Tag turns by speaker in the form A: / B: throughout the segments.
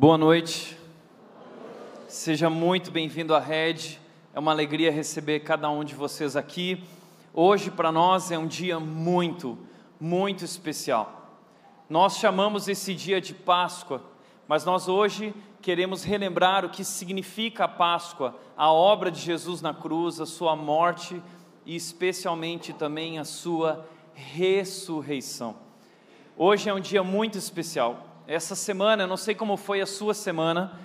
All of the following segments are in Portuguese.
A: Boa noite. Seja muito bem-vindo à Red. É uma alegria receber cada um de vocês aqui. Hoje para nós é um dia muito, muito especial. Nós chamamos esse dia de Páscoa, mas nós hoje queremos relembrar o que significa a Páscoa, a obra de Jesus na cruz, a sua morte e especialmente também a sua ressurreição. Hoje é um dia muito especial essa semana, não sei como foi a sua semana,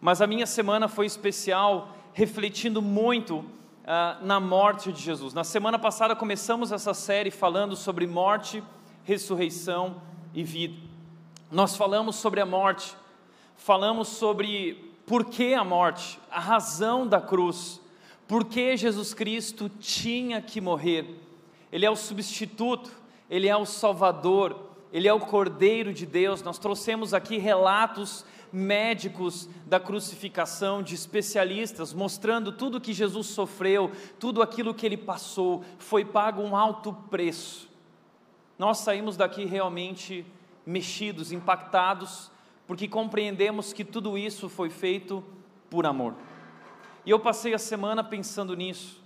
A: mas a minha semana foi especial, refletindo muito uh, na morte de Jesus. Na semana passada começamos essa série falando sobre morte, ressurreição e vida. Nós falamos sobre a morte, falamos sobre por que a morte, a razão da cruz, por que Jesus Cristo tinha que morrer. Ele é o substituto, ele é o salvador, ele é o Cordeiro de Deus. Nós trouxemos aqui relatos médicos da crucificação, de especialistas, mostrando tudo que Jesus sofreu, tudo aquilo que ele passou, foi pago um alto preço. Nós saímos daqui realmente mexidos, impactados, porque compreendemos que tudo isso foi feito por amor. E eu passei a semana pensando nisso.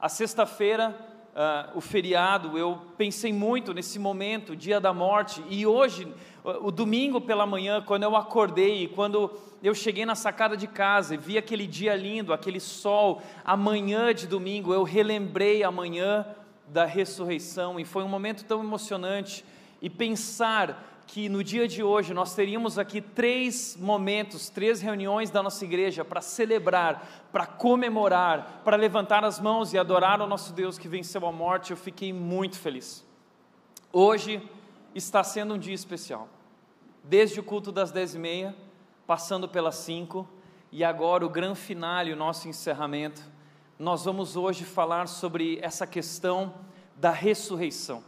A: A sexta-feira uh, o feriado, eu pensei muito nesse momento, dia da morte, e hoje, o domingo pela manhã, quando eu acordei, quando eu cheguei na sacada de casa e vi aquele dia lindo, aquele sol, amanhã de domingo, eu relembrei a manhã da ressurreição, e foi um momento tão emocionante, e pensar que no dia de hoje nós teríamos aqui três momentos, três reuniões da nossa igreja para celebrar, para comemorar, para levantar as mãos e adorar o nosso Deus que venceu a morte, eu fiquei muito feliz. Hoje está sendo um dia especial, desde o culto das dez e meia, passando pelas cinco, e agora o grande finale, o nosso encerramento, nós vamos hoje falar sobre essa questão da ressurreição.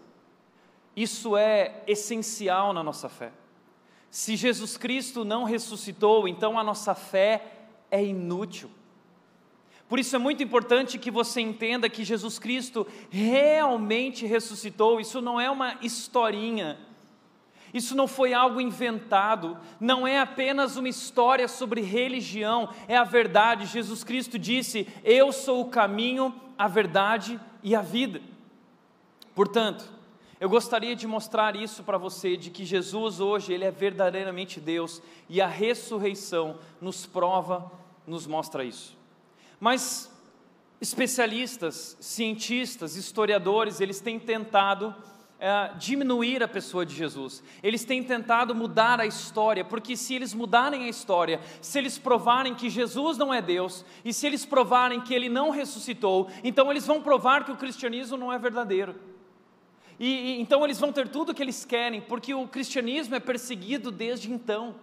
A: Isso é essencial na nossa fé. Se Jesus Cristo não ressuscitou, então a nossa fé é inútil. Por isso é muito importante que você entenda que Jesus Cristo realmente ressuscitou. Isso não é uma historinha. Isso não foi algo inventado, não é apenas uma história sobre religião, é a verdade. Jesus Cristo disse: Eu sou o caminho, a verdade e a vida. Portanto, eu gostaria de mostrar isso para você, de que Jesus hoje, Ele é verdadeiramente Deus, e a ressurreição nos prova, nos mostra isso. Mas especialistas, cientistas, historiadores, eles têm tentado é, diminuir a pessoa de Jesus. Eles têm tentado mudar a história, porque se eles mudarem a história, se eles provarem que Jesus não é Deus, e se eles provarem que ele não ressuscitou, então eles vão provar que o cristianismo não é verdadeiro. E, e, então eles vão ter tudo o que eles querem, porque o cristianismo é perseguido desde então.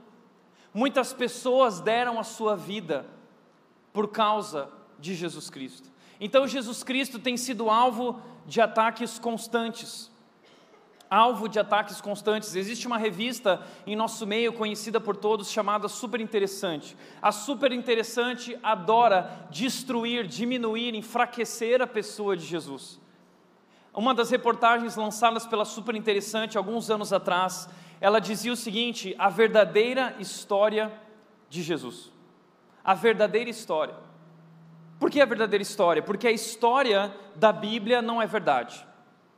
A: Muitas pessoas deram a sua vida por causa de Jesus Cristo. Então Jesus Cristo tem sido alvo de ataques constantes. Alvo de ataques constantes. Existe uma revista em nosso meio conhecida por todos chamada Super Interessante. A Super Interessante adora destruir, diminuir, enfraquecer a pessoa de Jesus. Uma das reportagens lançadas pela Super Interessante alguns anos atrás, ela dizia o seguinte: a verdadeira história de Jesus. A verdadeira história. Por que a verdadeira história? Porque a história da Bíblia não é verdade.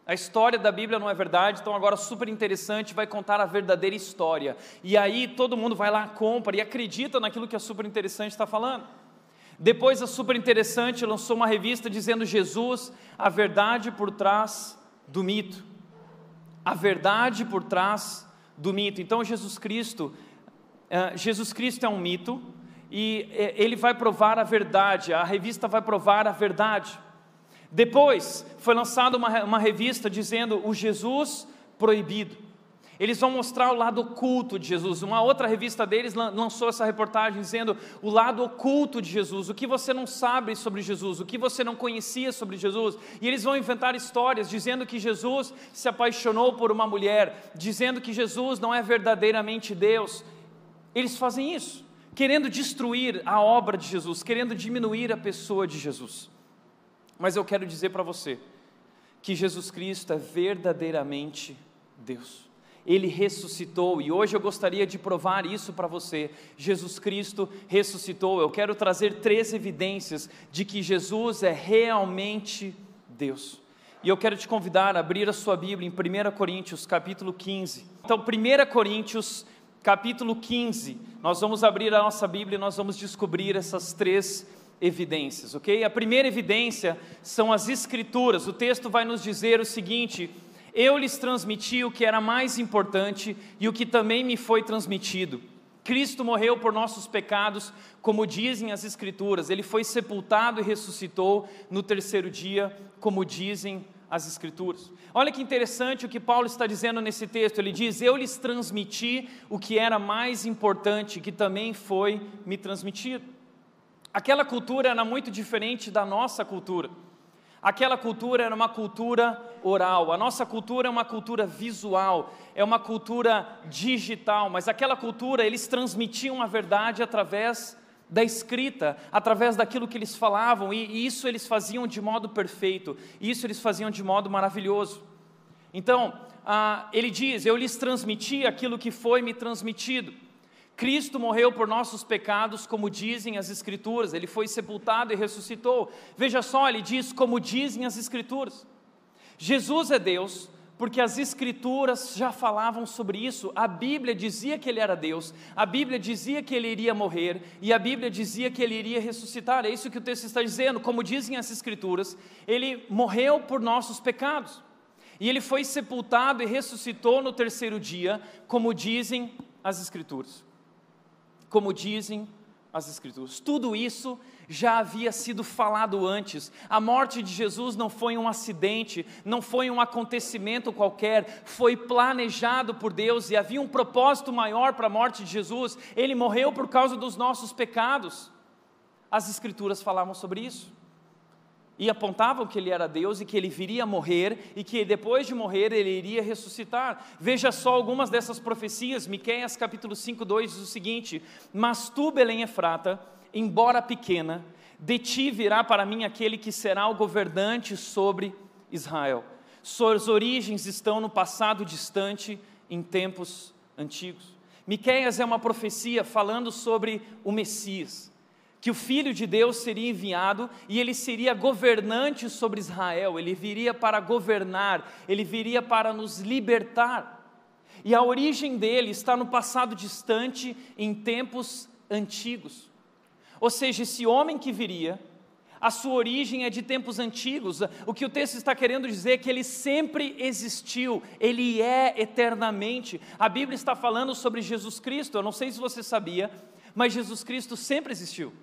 A: A história da Bíblia não é verdade, então agora super interessante vai contar a verdadeira história. E aí todo mundo vai lá, compra e acredita naquilo que a super interessante está falando. Depois a Super Interessante lançou uma revista dizendo Jesus, a verdade por trás do mito. A verdade por trás do mito. Então Jesus Cristo, uh, Jesus Cristo é um mito e uh, ele vai provar a verdade. A revista vai provar a verdade. Depois foi lançada uma, uma revista dizendo o Jesus proibido. Eles vão mostrar o lado oculto de Jesus. Uma outra revista deles lançou essa reportagem dizendo o lado oculto de Jesus, o que você não sabe sobre Jesus, o que você não conhecia sobre Jesus. E eles vão inventar histórias dizendo que Jesus se apaixonou por uma mulher, dizendo que Jesus não é verdadeiramente Deus. Eles fazem isso, querendo destruir a obra de Jesus, querendo diminuir a pessoa de Jesus. Mas eu quero dizer para você que Jesus Cristo é verdadeiramente Deus. Ele ressuscitou e hoje eu gostaria de provar isso para você. Jesus Cristo ressuscitou. Eu quero trazer três evidências de que Jesus é realmente Deus. E eu quero te convidar a abrir a sua Bíblia em 1 Coríntios, capítulo 15. Então, 1 Coríntios, capítulo 15, nós vamos abrir a nossa Bíblia e nós vamos descobrir essas três evidências, ok? A primeira evidência são as Escrituras. O texto vai nos dizer o seguinte: Eu lhes transmiti o que era mais importante e o que também me foi transmitido. Cristo morreu por nossos pecados, como dizem as Escrituras. Ele foi sepultado e ressuscitou no terceiro dia, como dizem as Escrituras. Olha que interessante o que Paulo está dizendo nesse texto. Ele diz: Eu lhes transmiti o que era mais importante, que também foi me transmitido. Aquela cultura era muito diferente da nossa cultura. Aquela cultura era uma cultura oral, a nossa cultura é uma cultura visual, é uma cultura digital, mas aquela cultura eles transmitiam a verdade através da escrita, através daquilo que eles falavam, e isso eles faziam de modo perfeito, isso eles faziam de modo maravilhoso. Então, ah, ele diz: Eu lhes transmiti aquilo que foi me transmitido. Cristo morreu por nossos pecados, como dizem as Escrituras, ele foi sepultado e ressuscitou. Veja só, ele diz como dizem as Escrituras. Jesus é Deus, porque as Escrituras já falavam sobre isso. A Bíblia dizia que ele era Deus, a Bíblia dizia que ele iria morrer, e a Bíblia dizia que ele iria ressuscitar. É isso que o texto está dizendo. Como dizem as Escrituras, ele morreu por nossos pecados. E ele foi sepultado e ressuscitou no terceiro dia, como dizem as Escrituras como dizem as Escrituras. Tudo isso já havia sido falado antes. A morte de Jesus não foi um acidente, não foi um acontecimento qualquer, foi planejado por Deus e havia um propósito maior para a morte de Jesus. Ele morreu por causa dos nossos pecados. As Escrituras falavam sobre isso e apontavam que ele era Deus e que ele viria morrer e que depois de morrer ele iria ressuscitar. Veja só algumas dessas profecias. Miqueias capítulo 5, 2 diz o seguinte: "Mas tu, Belém Efrata, embora pequena, de ti virá para mim aquele que será o governante sobre Israel. Suas origens estão no passado distante, em tempos antigos." Miqueias é uma profecia falando sobre o Messias que o Filho de Deus seria enviado e ele seria governante sobre Israel, ele viria para governar, ele viria para nos libertar. E a origem dele está no passado distante, em tempos antigos. Ou seja, esse homem que viria, a sua origem é de tempos antigos. O que o texto está querendo dizer é que ele sempre existiu, ele é eternamente. A Bíblia está falando sobre Jesus Cristo, eu não sei se você sabia, mas Jesus Cristo sempre existiu.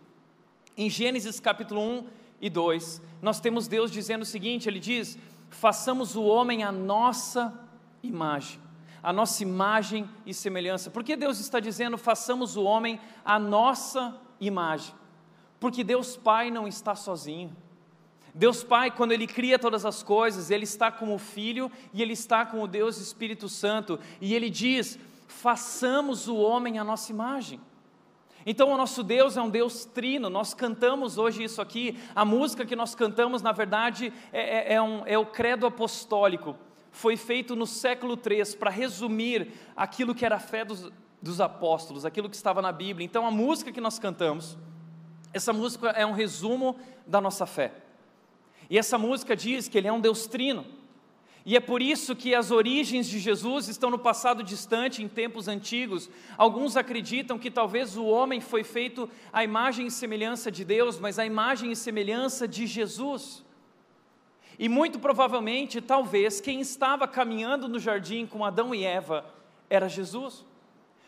A: Em Gênesis capítulo 1 e 2, nós temos Deus dizendo o seguinte: Ele diz: façamos o homem a nossa imagem, a nossa imagem e semelhança. Por que Deus está dizendo façamos o homem a nossa imagem? Porque Deus Pai não está sozinho. Deus Pai, quando Ele cria todas as coisas, Ele está com o Filho e Ele está com o Deus Espírito Santo, e Ele diz: façamos o homem a nossa imagem. Então, o nosso Deus é um Deus trino, nós cantamos hoje isso aqui, a música que nós cantamos, na verdade, é, é, é, um, é o credo apostólico, foi feito no século III para resumir aquilo que era a fé dos, dos apóstolos, aquilo que estava na Bíblia. Então, a música que nós cantamos, essa música é um resumo da nossa fé. E essa música diz que Ele é um Deus trino. E é por isso que as origens de Jesus estão no passado distante, em tempos antigos. Alguns acreditam que talvez o homem foi feito à imagem e semelhança de Deus, mas à imagem e semelhança de Jesus. E muito provavelmente, talvez, quem estava caminhando no jardim com Adão e Eva era Jesus.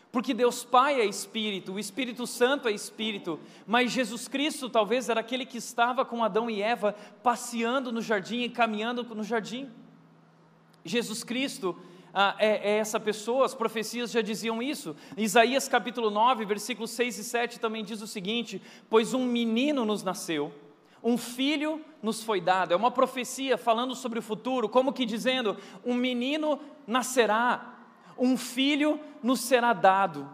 A: Porque Deus Pai é Espírito, o Espírito Santo é Espírito, mas Jesus Cristo talvez era aquele que estava com Adão e Eva passeando no jardim e caminhando no jardim. Jesus Cristo ah, é, é, essa pessoa, as profecias já diziam isso. Isaías capítulo 9, versículos 6 e 7 também diz o seguinte: Pois um menino nos nasceu, um filho nos foi dado. É uma profecia falando sobre o futuro, como que dizendo: um menino nascerá, um filho nos será dado,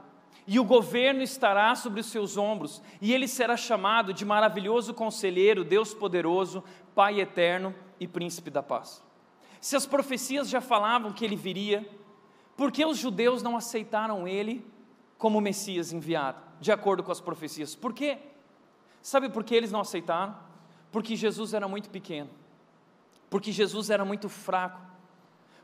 A: e o governo estará sobre os seus ombros, e ele será chamado de maravilhoso conselheiro, Deus poderoso, Pai eterno e príncipe da paz. Se as profecias já falavam que ele viria, Por que os judeus não aceitaram ele como Messias enviado, de acordo com as profecias? Por quê? Sabe por que eles não aceitaram? Porque Jesus era muito pequeno, porque Jesus era muito fraco,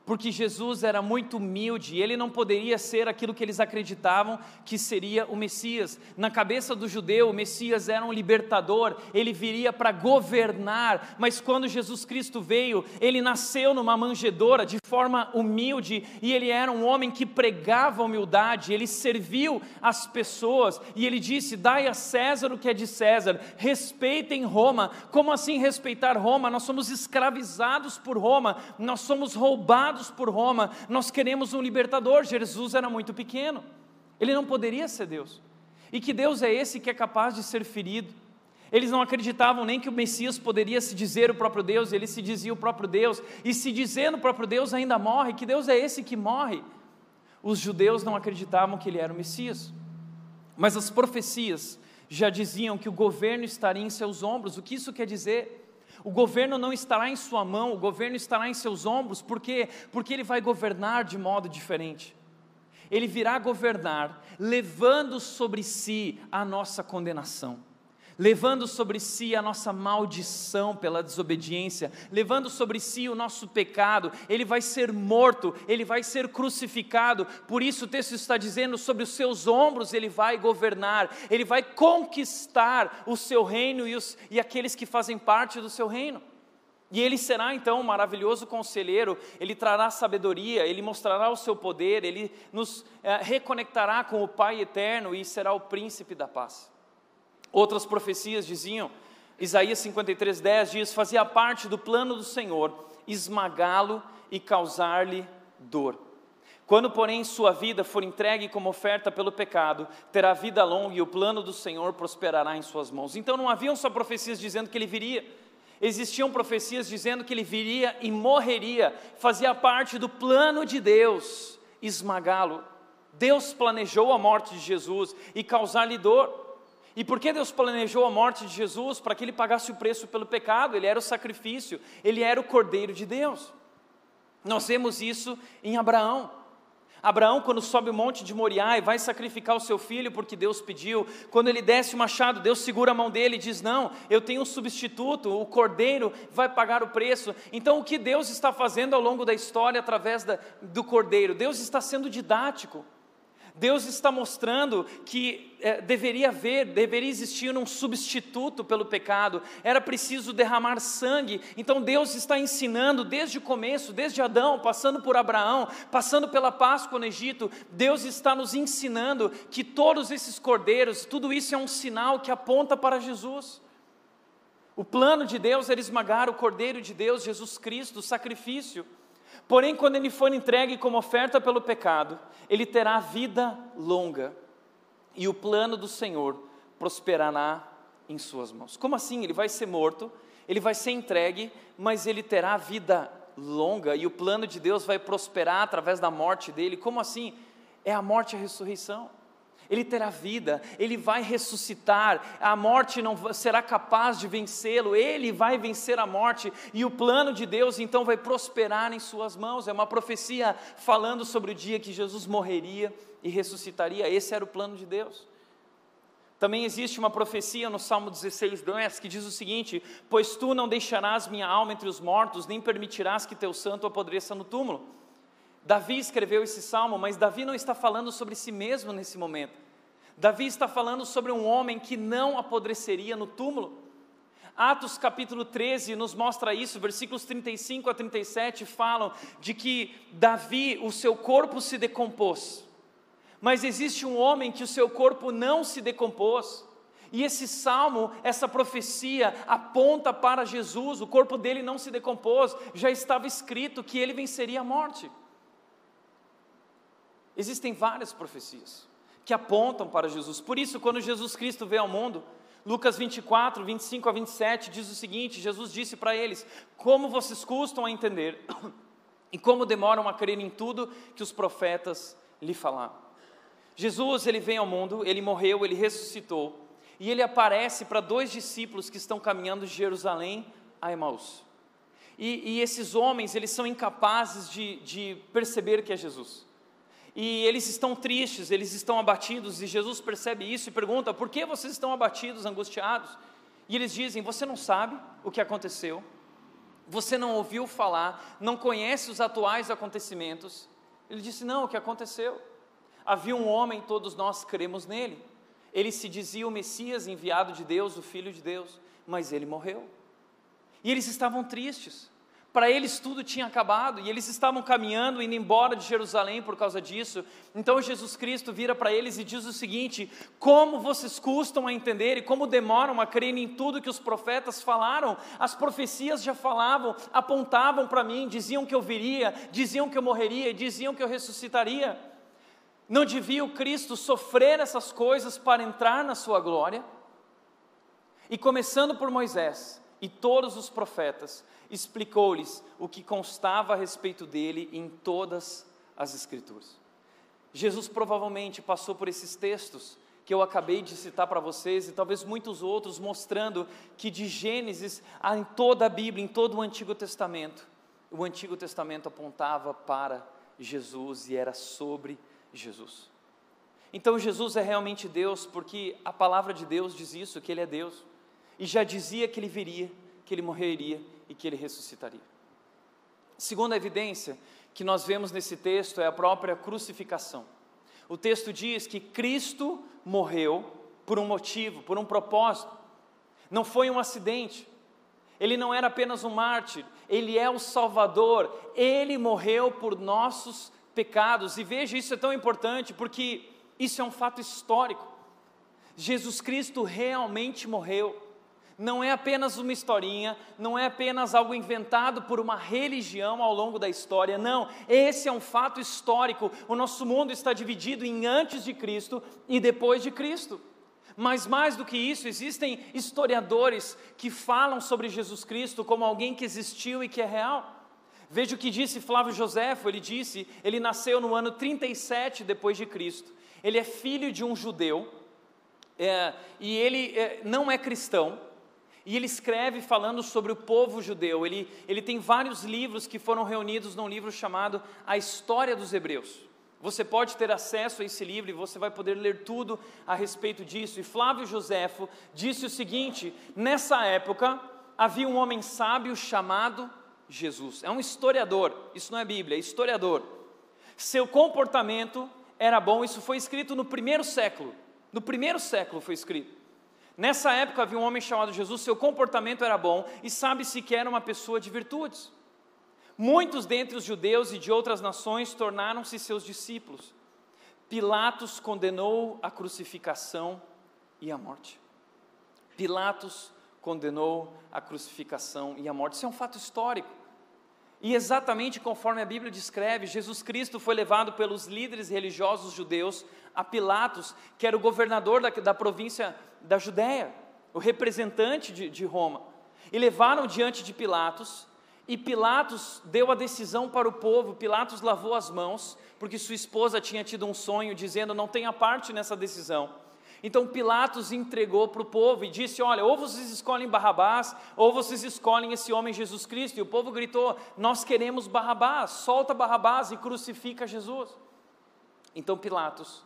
A: porque Jesus era muito humilde, ele não poderia ser aquilo que eles acreditavam que seria o Messias. Na cabeça do judeu, o Messias era um libertador, ele viria para governar, mas quando Jesus Cristo veio, ele nasceu numa manjedoura de forma humilde e ele era um homem que pregava humildade, ele serviu as pessoas e ele disse: Dai a César o que é de César, respeitem Roma. Como assim respeitar Roma? Nós somos escravizados por Roma, nós somos roubados por Roma, nós queremos um libertador. Jesus era muito pequeno, ele não poderia ser Deus. E que Deus é esse que é capaz de ser ferido? Eles não acreditavam nem que o Messias poderia se dizer o próprio Deus, ele se dizia o próprio Deus, e se dizendo o próprio Deus ainda morre. Que Deus é esse que morre? Os judeus não acreditavam que ele era o Messias, mas as profecias já diziam que o governo estaria em seus ombros. O que isso quer dizer? O governo não estará em sua mão, o governo estará em seus ombros, por quê? Porque ele vai governar de modo diferente. Ele virá governar levando sobre si a nossa condenação levando sobre si a nossa maldição pela desobediência, levando sobre si o nosso pecado, ele vai ser morto, ele vai ser crucificado, por isso o texto está dizendo: sobre os seus ombros ele vai governar, ele vai conquistar o seu reino e, os, e aqueles que fazem parte do seu reino. E ele será então um maravilhoso conselheiro, ele trará sabedoria, ele mostrará o seu poder, ele nos é, reconectará com o Pai eterno e será o príncipe da paz. Outras profecias diziam, Isaías 53, 10 diz: fazia parte do plano do Senhor esmagá-lo e causar-lhe dor. Quando, porém, sua vida for entregue como oferta pelo pecado, terá vida longa e o plano do Senhor prosperará em suas mãos. Então não haviam só profecias dizendo que ele viria, existiam profecias dizendo que ele viria e morreria, fazia parte do plano de Deus esmagá-lo. Deus planejou a morte de Jesus e causar-lhe dor. E por que Deus planejou a morte de Jesus? Para que ele pagasse o preço pelo pecado, ele era o sacrifício, ele era o cordeiro de Deus. Nós vemos isso em Abraão. Abraão, quando sobe o monte de Moriá e vai sacrificar o seu filho porque Deus pediu, quando ele desce o machado, Deus segura a mão dele e diz: Não, eu tenho um substituto, o cordeiro vai pagar o preço. Então, o que Deus está fazendo ao longo da história através da, do cordeiro? Deus está sendo didático. Deus está mostrando que é, deveria haver, deveria existir um substituto pelo pecado, era preciso derramar sangue. Então Deus está ensinando desde o começo, desde Adão, passando por Abraão, passando pela Páscoa no Egito, Deus está nos ensinando que todos esses cordeiros, tudo isso é um sinal que aponta para Jesus. O plano de Deus era esmagar o cordeiro de Deus, Jesus Cristo, o sacrifício. Porém, quando ele for entregue como oferta pelo pecado, ele terá vida longa e o plano do Senhor prosperará em suas mãos. Como assim? Ele vai ser morto, ele vai ser entregue, mas ele terá vida longa e o plano de Deus vai prosperar através da morte dele. Como assim? É a morte e a ressurreição ele terá vida, ele vai ressuscitar, a morte não será capaz de vencê-lo, ele vai vencer a morte e o plano de Deus então vai prosperar em suas mãos. É uma profecia falando sobre o dia que Jesus morreria e ressuscitaria, esse era o plano de Deus. Também existe uma profecia no Salmo 16, 10, que diz o seguinte: Pois tu não deixarás minha alma entre os mortos, nem permitirás que teu santo apodreça no túmulo. Davi escreveu esse salmo, mas Davi não está falando sobre si mesmo nesse momento. Davi está falando sobre um homem que não apodreceria no túmulo. Atos capítulo 13 nos mostra isso, versículos 35 a 37 falam de que Davi, o seu corpo se decompôs, mas existe um homem que o seu corpo não se decompôs. E esse salmo, essa profecia aponta para Jesus, o corpo dele não se decompôs, já estava escrito que ele venceria a morte. Existem várias profecias que apontam para Jesus. Por isso, quando Jesus Cristo veio ao mundo, Lucas 24, 25 a 27 diz o seguinte: Jesus disse para eles: Como vocês custam a entender e como demoram a crer em tudo que os profetas lhe falaram. Jesus, ele vem ao mundo, ele morreu, ele ressuscitou, e ele aparece para dois discípulos que estão caminhando de Jerusalém a Emaús. E, e esses homens, eles são incapazes de, de perceber que é Jesus. E eles estão tristes, eles estão abatidos, e Jesus percebe isso e pergunta: por que vocês estão abatidos, angustiados? E eles dizem: Você não sabe o que aconteceu, você não ouviu falar, não conhece os atuais acontecimentos. Ele disse: Não, o que aconteceu? Havia um homem, todos nós cremos nele. Ele se dizia o Messias enviado de Deus, o Filho de Deus, mas ele morreu. E eles estavam tristes. Para eles tudo tinha acabado e eles estavam caminhando, indo embora de Jerusalém por causa disso. Então Jesus Cristo vira para eles e diz o seguinte: Como vocês custam a entender e como demoram a crer em tudo que os profetas falaram? As profecias já falavam, apontavam para mim, diziam que eu viria, diziam que eu morreria, diziam que eu ressuscitaria. Não devia o Cristo sofrer essas coisas para entrar na sua glória? E começando por Moisés e todos os profetas, explicou-lhes o que constava a respeito dele em todas as Escrituras. Jesus provavelmente passou por esses textos que eu acabei de citar para vocês e talvez muitos outros, mostrando que de Gênesis a em toda a Bíblia, em todo o Antigo Testamento, o Antigo Testamento apontava para Jesus e era sobre Jesus. Então Jesus é realmente Deus, porque a palavra de Deus diz isso, que Ele é Deus, e já dizia que Ele viria, que Ele morreria e que Ele ressuscitaria. Segunda evidência que nós vemos nesse texto é a própria crucificação. O texto diz que Cristo morreu por um motivo, por um propósito. Não foi um acidente. Ele não era apenas um mártir, ele é o Salvador. Ele morreu por nossos pecados. E veja, isso é tão importante porque isso é um fato histórico. Jesus Cristo realmente morreu. Não é apenas uma historinha, não é apenas algo inventado por uma religião ao longo da história, não, esse é um fato histórico. O nosso mundo está dividido em antes de Cristo e depois de Cristo. Mas mais do que isso, existem historiadores que falam sobre Jesus Cristo como alguém que existiu e que é real. Veja o que disse Flávio Joséfo, ele disse, ele nasceu no ano 37 depois de Cristo. Ele é filho de um judeu é, e ele é, não é cristão. E ele escreve falando sobre o povo judeu. Ele, ele tem vários livros que foram reunidos num livro chamado A História dos Hebreus. Você pode ter acesso a esse livro e você vai poder ler tudo a respeito disso. E Flávio Joséfo disse o seguinte: nessa época havia um homem sábio chamado Jesus. É um historiador, isso não é Bíblia, é historiador. Seu comportamento era bom, isso foi escrito no primeiro século. No primeiro século foi escrito. Nessa época havia um homem chamado Jesus, seu comportamento era bom e sabe-se que era uma pessoa de virtudes. Muitos dentre os judeus e de outras nações tornaram-se seus discípulos. Pilatos condenou a crucificação e a morte. Pilatos condenou a crucificação e a morte. Isso é um fato histórico. E exatamente conforme a Bíblia descreve, Jesus Cristo foi levado pelos líderes religiosos judeus a Pilatos, que era o governador da, da província da Judéia, o representante de, de Roma. E levaram diante de Pilatos, e Pilatos deu a decisão para o povo. Pilatos lavou as mãos, porque sua esposa tinha tido um sonho dizendo: Não tenha parte nessa decisão. Então Pilatos entregou para o povo e disse: Olha, ou vocês escolhem Barrabás, ou vocês escolhem esse homem Jesus Cristo. E o povo gritou: Nós queremos Barrabás, solta Barrabás e crucifica Jesus. Então Pilatos,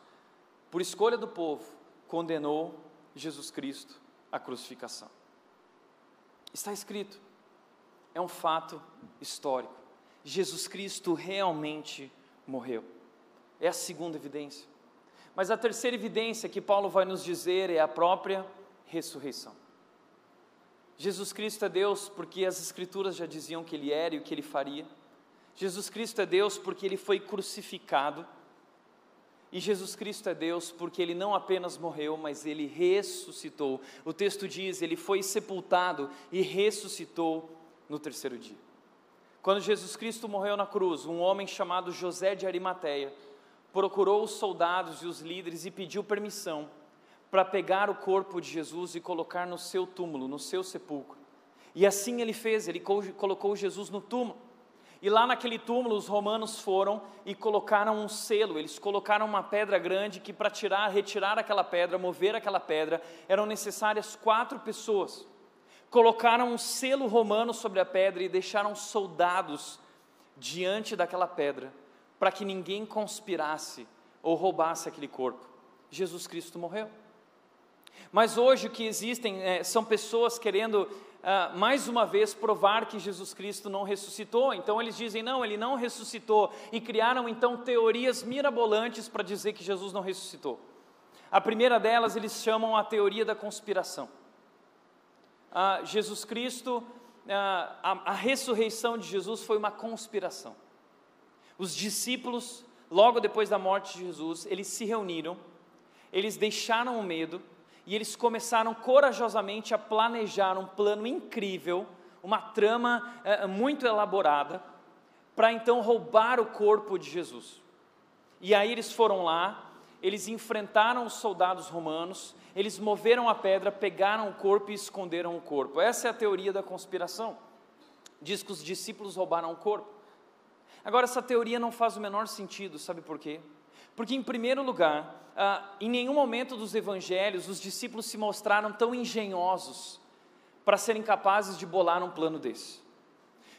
A: por escolha do povo, condenou Jesus Cristo à crucificação. Está escrito, é um fato histórico. Jesus Cristo realmente morreu. É a segunda evidência. Mas a terceira evidência que Paulo vai nos dizer é a própria ressurreição. Jesus Cristo é Deus porque as Escrituras já diziam que Ele era e o que Ele faria. Jesus Cristo é Deus porque Ele foi crucificado. E Jesus Cristo é Deus porque Ele não apenas morreu, mas Ele ressuscitou. O texto diz: Ele foi sepultado e ressuscitou no terceiro dia. Quando Jesus Cristo morreu na cruz, um homem chamado José de Arimateia procurou os soldados e os líderes e pediu permissão para pegar o corpo de Jesus e colocar no seu túmulo, no seu sepulcro. E assim ele fez, ele colocou Jesus no túmulo. E lá naquele túmulo os romanos foram e colocaram um selo, eles colocaram uma pedra grande que para tirar, retirar aquela pedra, mover aquela pedra, eram necessárias quatro pessoas. Colocaram um selo romano sobre a pedra e deixaram soldados diante daquela pedra para que ninguém conspirasse ou roubasse aquele corpo. Jesus Cristo morreu. Mas hoje o que existem é, são pessoas querendo Uh, mais uma vez provar que Jesus Cristo não ressuscitou. Então eles dizem, não, ele não ressuscitou. E criaram então teorias mirabolantes para dizer que Jesus não ressuscitou. A primeira delas eles chamam a teoria da conspiração. Uh, Jesus Cristo, uh, a, a ressurreição de Jesus foi uma conspiração. Os discípulos, logo depois da morte de Jesus, eles se reuniram, eles deixaram o medo e eles começaram corajosamente a planejar um plano incrível, uma trama é, muito elaborada, para então roubar o corpo de Jesus. E aí eles foram lá, eles enfrentaram os soldados romanos, eles moveram a pedra, pegaram o corpo e esconderam o corpo. Essa é a teoria da conspiração. Diz que os discípulos roubaram o corpo. Agora, essa teoria não faz o menor sentido, sabe por quê? Porque, em primeiro lugar, ah, em nenhum momento dos evangelhos os discípulos se mostraram tão engenhosos para serem capazes de bolar um plano desse.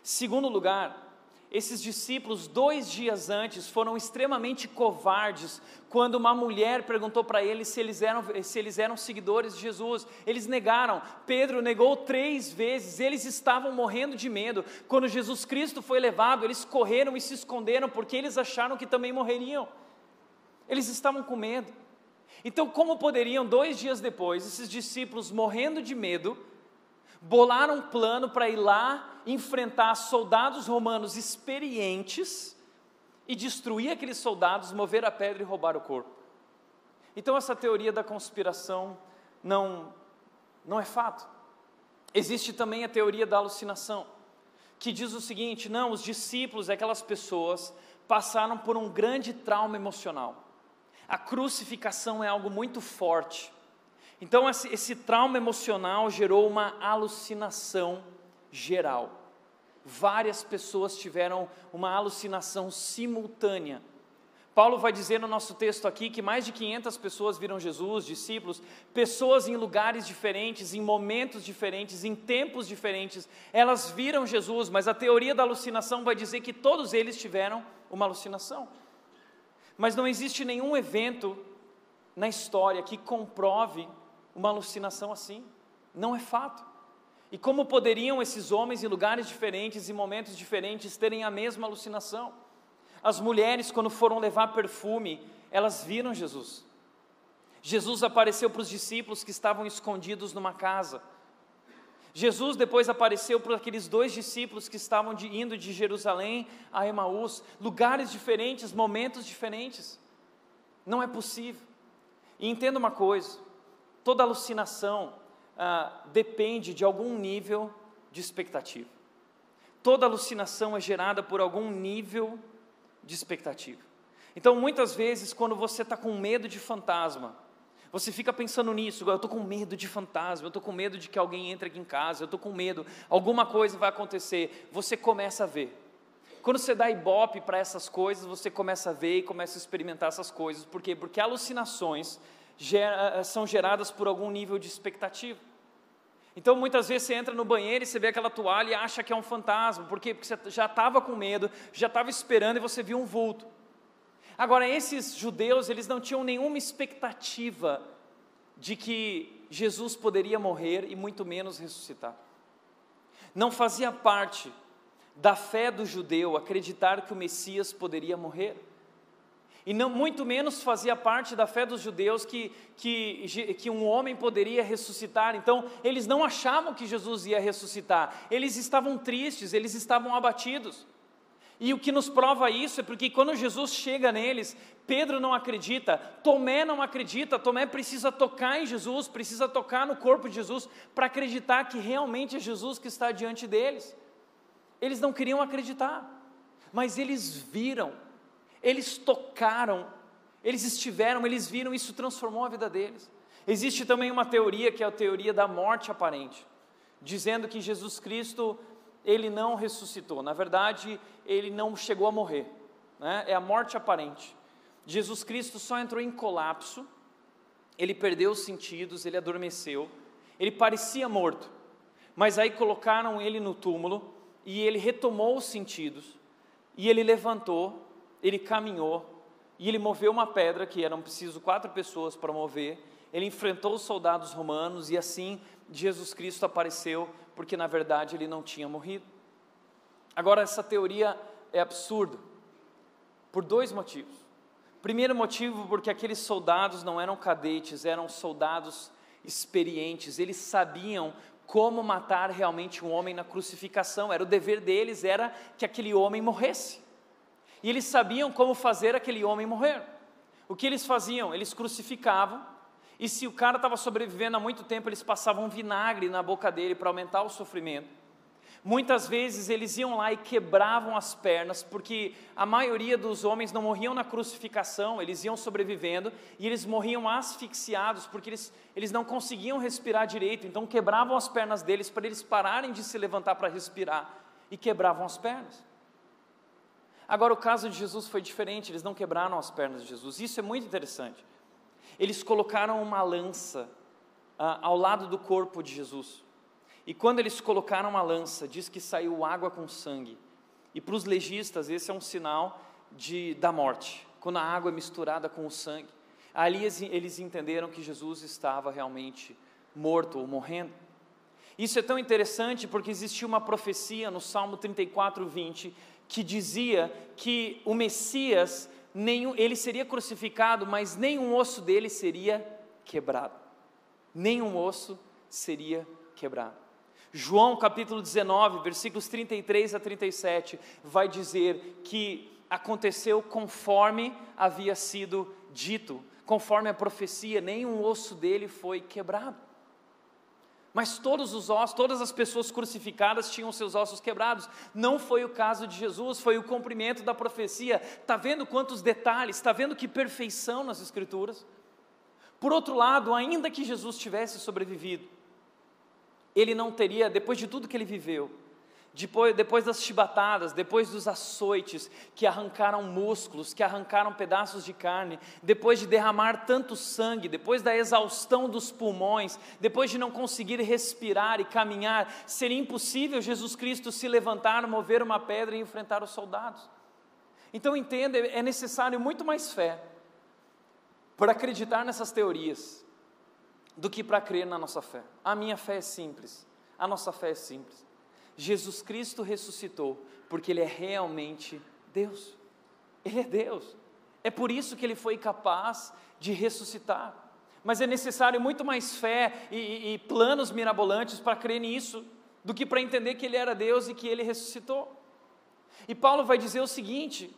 A: Segundo lugar, esses discípulos, dois dias antes, foram extremamente covardes quando uma mulher perguntou para eles se eles, eram, se eles eram seguidores de Jesus. Eles negaram. Pedro negou três vezes. Eles estavam morrendo de medo. Quando Jesus Cristo foi levado, eles correram e se esconderam porque eles acharam que também morreriam. Eles estavam com medo. Então, como poderiam, dois dias depois, esses discípulos, morrendo de medo, bolar um plano para ir lá enfrentar soldados romanos experientes e destruir aqueles soldados, mover a pedra e roubar o corpo? Então, essa teoria da conspiração não, não é fato. Existe também a teoria da alucinação, que diz o seguinte: não, os discípulos, aquelas pessoas, passaram por um grande trauma emocional. A crucificação é algo muito forte. Então, esse, esse trauma emocional gerou uma alucinação geral. Várias pessoas tiveram uma alucinação simultânea. Paulo vai dizer no nosso texto aqui que mais de 500 pessoas viram Jesus, discípulos, pessoas em lugares diferentes, em momentos diferentes, em tempos diferentes, elas viram Jesus, mas a teoria da alucinação vai dizer que todos eles tiveram uma alucinação. Mas não existe nenhum evento na história que comprove uma alucinação assim. Não é fato. E como poderiam esses homens em lugares diferentes, em momentos diferentes, terem a mesma alucinação? As mulheres, quando foram levar perfume, elas viram Jesus. Jesus apareceu para os discípulos que estavam escondidos numa casa. Jesus depois apareceu para aqueles dois discípulos que estavam de, indo de Jerusalém a Emaús, lugares diferentes, momentos diferentes. Não é possível. E entenda uma coisa: toda alucinação ah, depende de algum nível de expectativa. Toda alucinação é gerada por algum nível de expectativa. Então, muitas vezes, quando você está com medo de fantasma, você fica pensando nisso, eu estou com medo de fantasma, eu estou com medo de que alguém entre aqui em casa, eu estou com medo, alguma coisa vai acontecer. Você começa a ver. Quando você dá ibope para essas coisas, você começa a ver e começa a experimentar essas coisas. Por quê? Porque alucinações gera, eh, são geradas por algum nível de expectativa. Então, muitas vezes você entra no banheiro e você vê aquela toalha e acha que é um fantasma. Por quê? Porque você já estava com medo, já estava esperando e você viu um vulto. Agora, esses judeus, eles não tinham nenhuma expectativa de que Jesus poderia morrer e muito menos ressuscitar. Não fazia parte da fé do judeu acreditar que o Messias poderia morrer. E não, muito menos fazia parte da fé dos judeus que, que, que um homem poderia ressuscitar. Então, eles não achavam que Jesus ia ressuscitar. Eles estavam tristes, eles estavam abatidos. E o que nos prova isso é porque quando Jesus chega neles, Pedro não acredita, Tomé não acredita, Tomé precisa tocar em Jesus, precisa tocar no corpo de Jesus para acreditar que realmente é Jesus que está diante deles. Eles não queriam acreditar, mas eles viram, eles tocaram, eles estiveram, eles viram, isso transformou a vida deles. Existe também uma teoria que é a teoria da morte aparente, dizendo que Jesus Cristo ele não ressuscitou. Na verdade, ele não chegou a morrer. Né? É a morte aparente. Jesus Cristo só entrou em colapso, ele perdeu os sentidos, ele adormeceu, ele parecia morto, mas aí colocaram ele no túmulo e ele retomou os sentidos e ele levantou, ele caminhou e ele moveu uma pedra que eram preciso quatro pessoas para mover. Ele enfrentou os soldados romanos e assim Jesus Cristo apareceu, porque na verdade ele não tinha morrido. Agora, essa teoria é absurda por dois motivos. Primeiro motivo, porque aqueles soldados não eram cadetes, eram soldados experientes, eles sabiam como matar realmente um homem na crucificação, era o dever deles, era que aquele homem morresse. E eles sabiam como fazer aquele homem morrer. O que eles faziam? Eles crucificavam, e se o cara estava sobrevivendo há muito tempo, eles passavam vinagre na boca dele para aumentar o sofrimento. Muitas vezes eles iam lá e quebravam as pernas, porque a maioria dos homens não morriam na crucificação, eles iam sobrevivendo e eles morriam asfixiados, porque eles, eles não conseguiam respirar direito, então quebravam as pernas deles para eles pararem de se levantar para respirar e quebravam as pernas. Agora, o caso de Jesus foi diferente, eles não quebraram as pernas de Jesus, isso é muito interessante. Eles colocaram uma lança ah, ao lado do corpo de Jesus. E quando eles colocaram uma lança, diz que saiu água com sangue. E para os legistas, esse é um sinal de, da morte, quando a água é misturada com o sangue. Ali eles entenderam que Jesus estava realmente morto ou morrendo. Isso é tão interessante porque existia uma profecia no Salmo 34, 20, que dizia que o Messias, nenhum, ele seria crucificado, mas nenhum osso dele seria quebrado. Nenhum osso seria quebrado. João capítulo 19, versículos 33 a 37, vai dizer que aconteceu conforme havia sido dito, conforme a profecia, nenhum osso dele foi quebrado. Mas todos os ossos, todas as pessoas crucificadas tinham seus ossos quebrados. Não foi o caso de Jesus, foi o cumprimento da profecia. Está vendo quantos detalhes, está vendo que perfeição nas Escrituras? Por outro lado, ainda que Jesus tivesse sobrevivido, ele não teria, depois de tudo que ele viveu, depois, depois das chibatadas, depois dos açoites que arrancaram músculos, que arrancaram pedaços de carne, depois de derramar tanto sangue, depois da exaustão dos pulmões, depois de não conseguir respirar e caminhar, seria impossível Jesus Cristo se levantar, mover uma pedra e enfrentar os soldados. Então entenda, é necessário muito mais fé para acreditar nessas teorias do que para crer na nossa fé. A minha fé é simples, a nossa fé é simples. Jesus Cristo ressuscitou porque Ele é realmente Deus. Ele é Deus. É por isso que Ele foi capaz de ressuscitar. Mas é necessário muito mais fé e, e, e planos mirabolantes para crer nisso do que para entender que Ele era Deus e que Ele ressuscitou. E Paulo vai dizer o seguinte: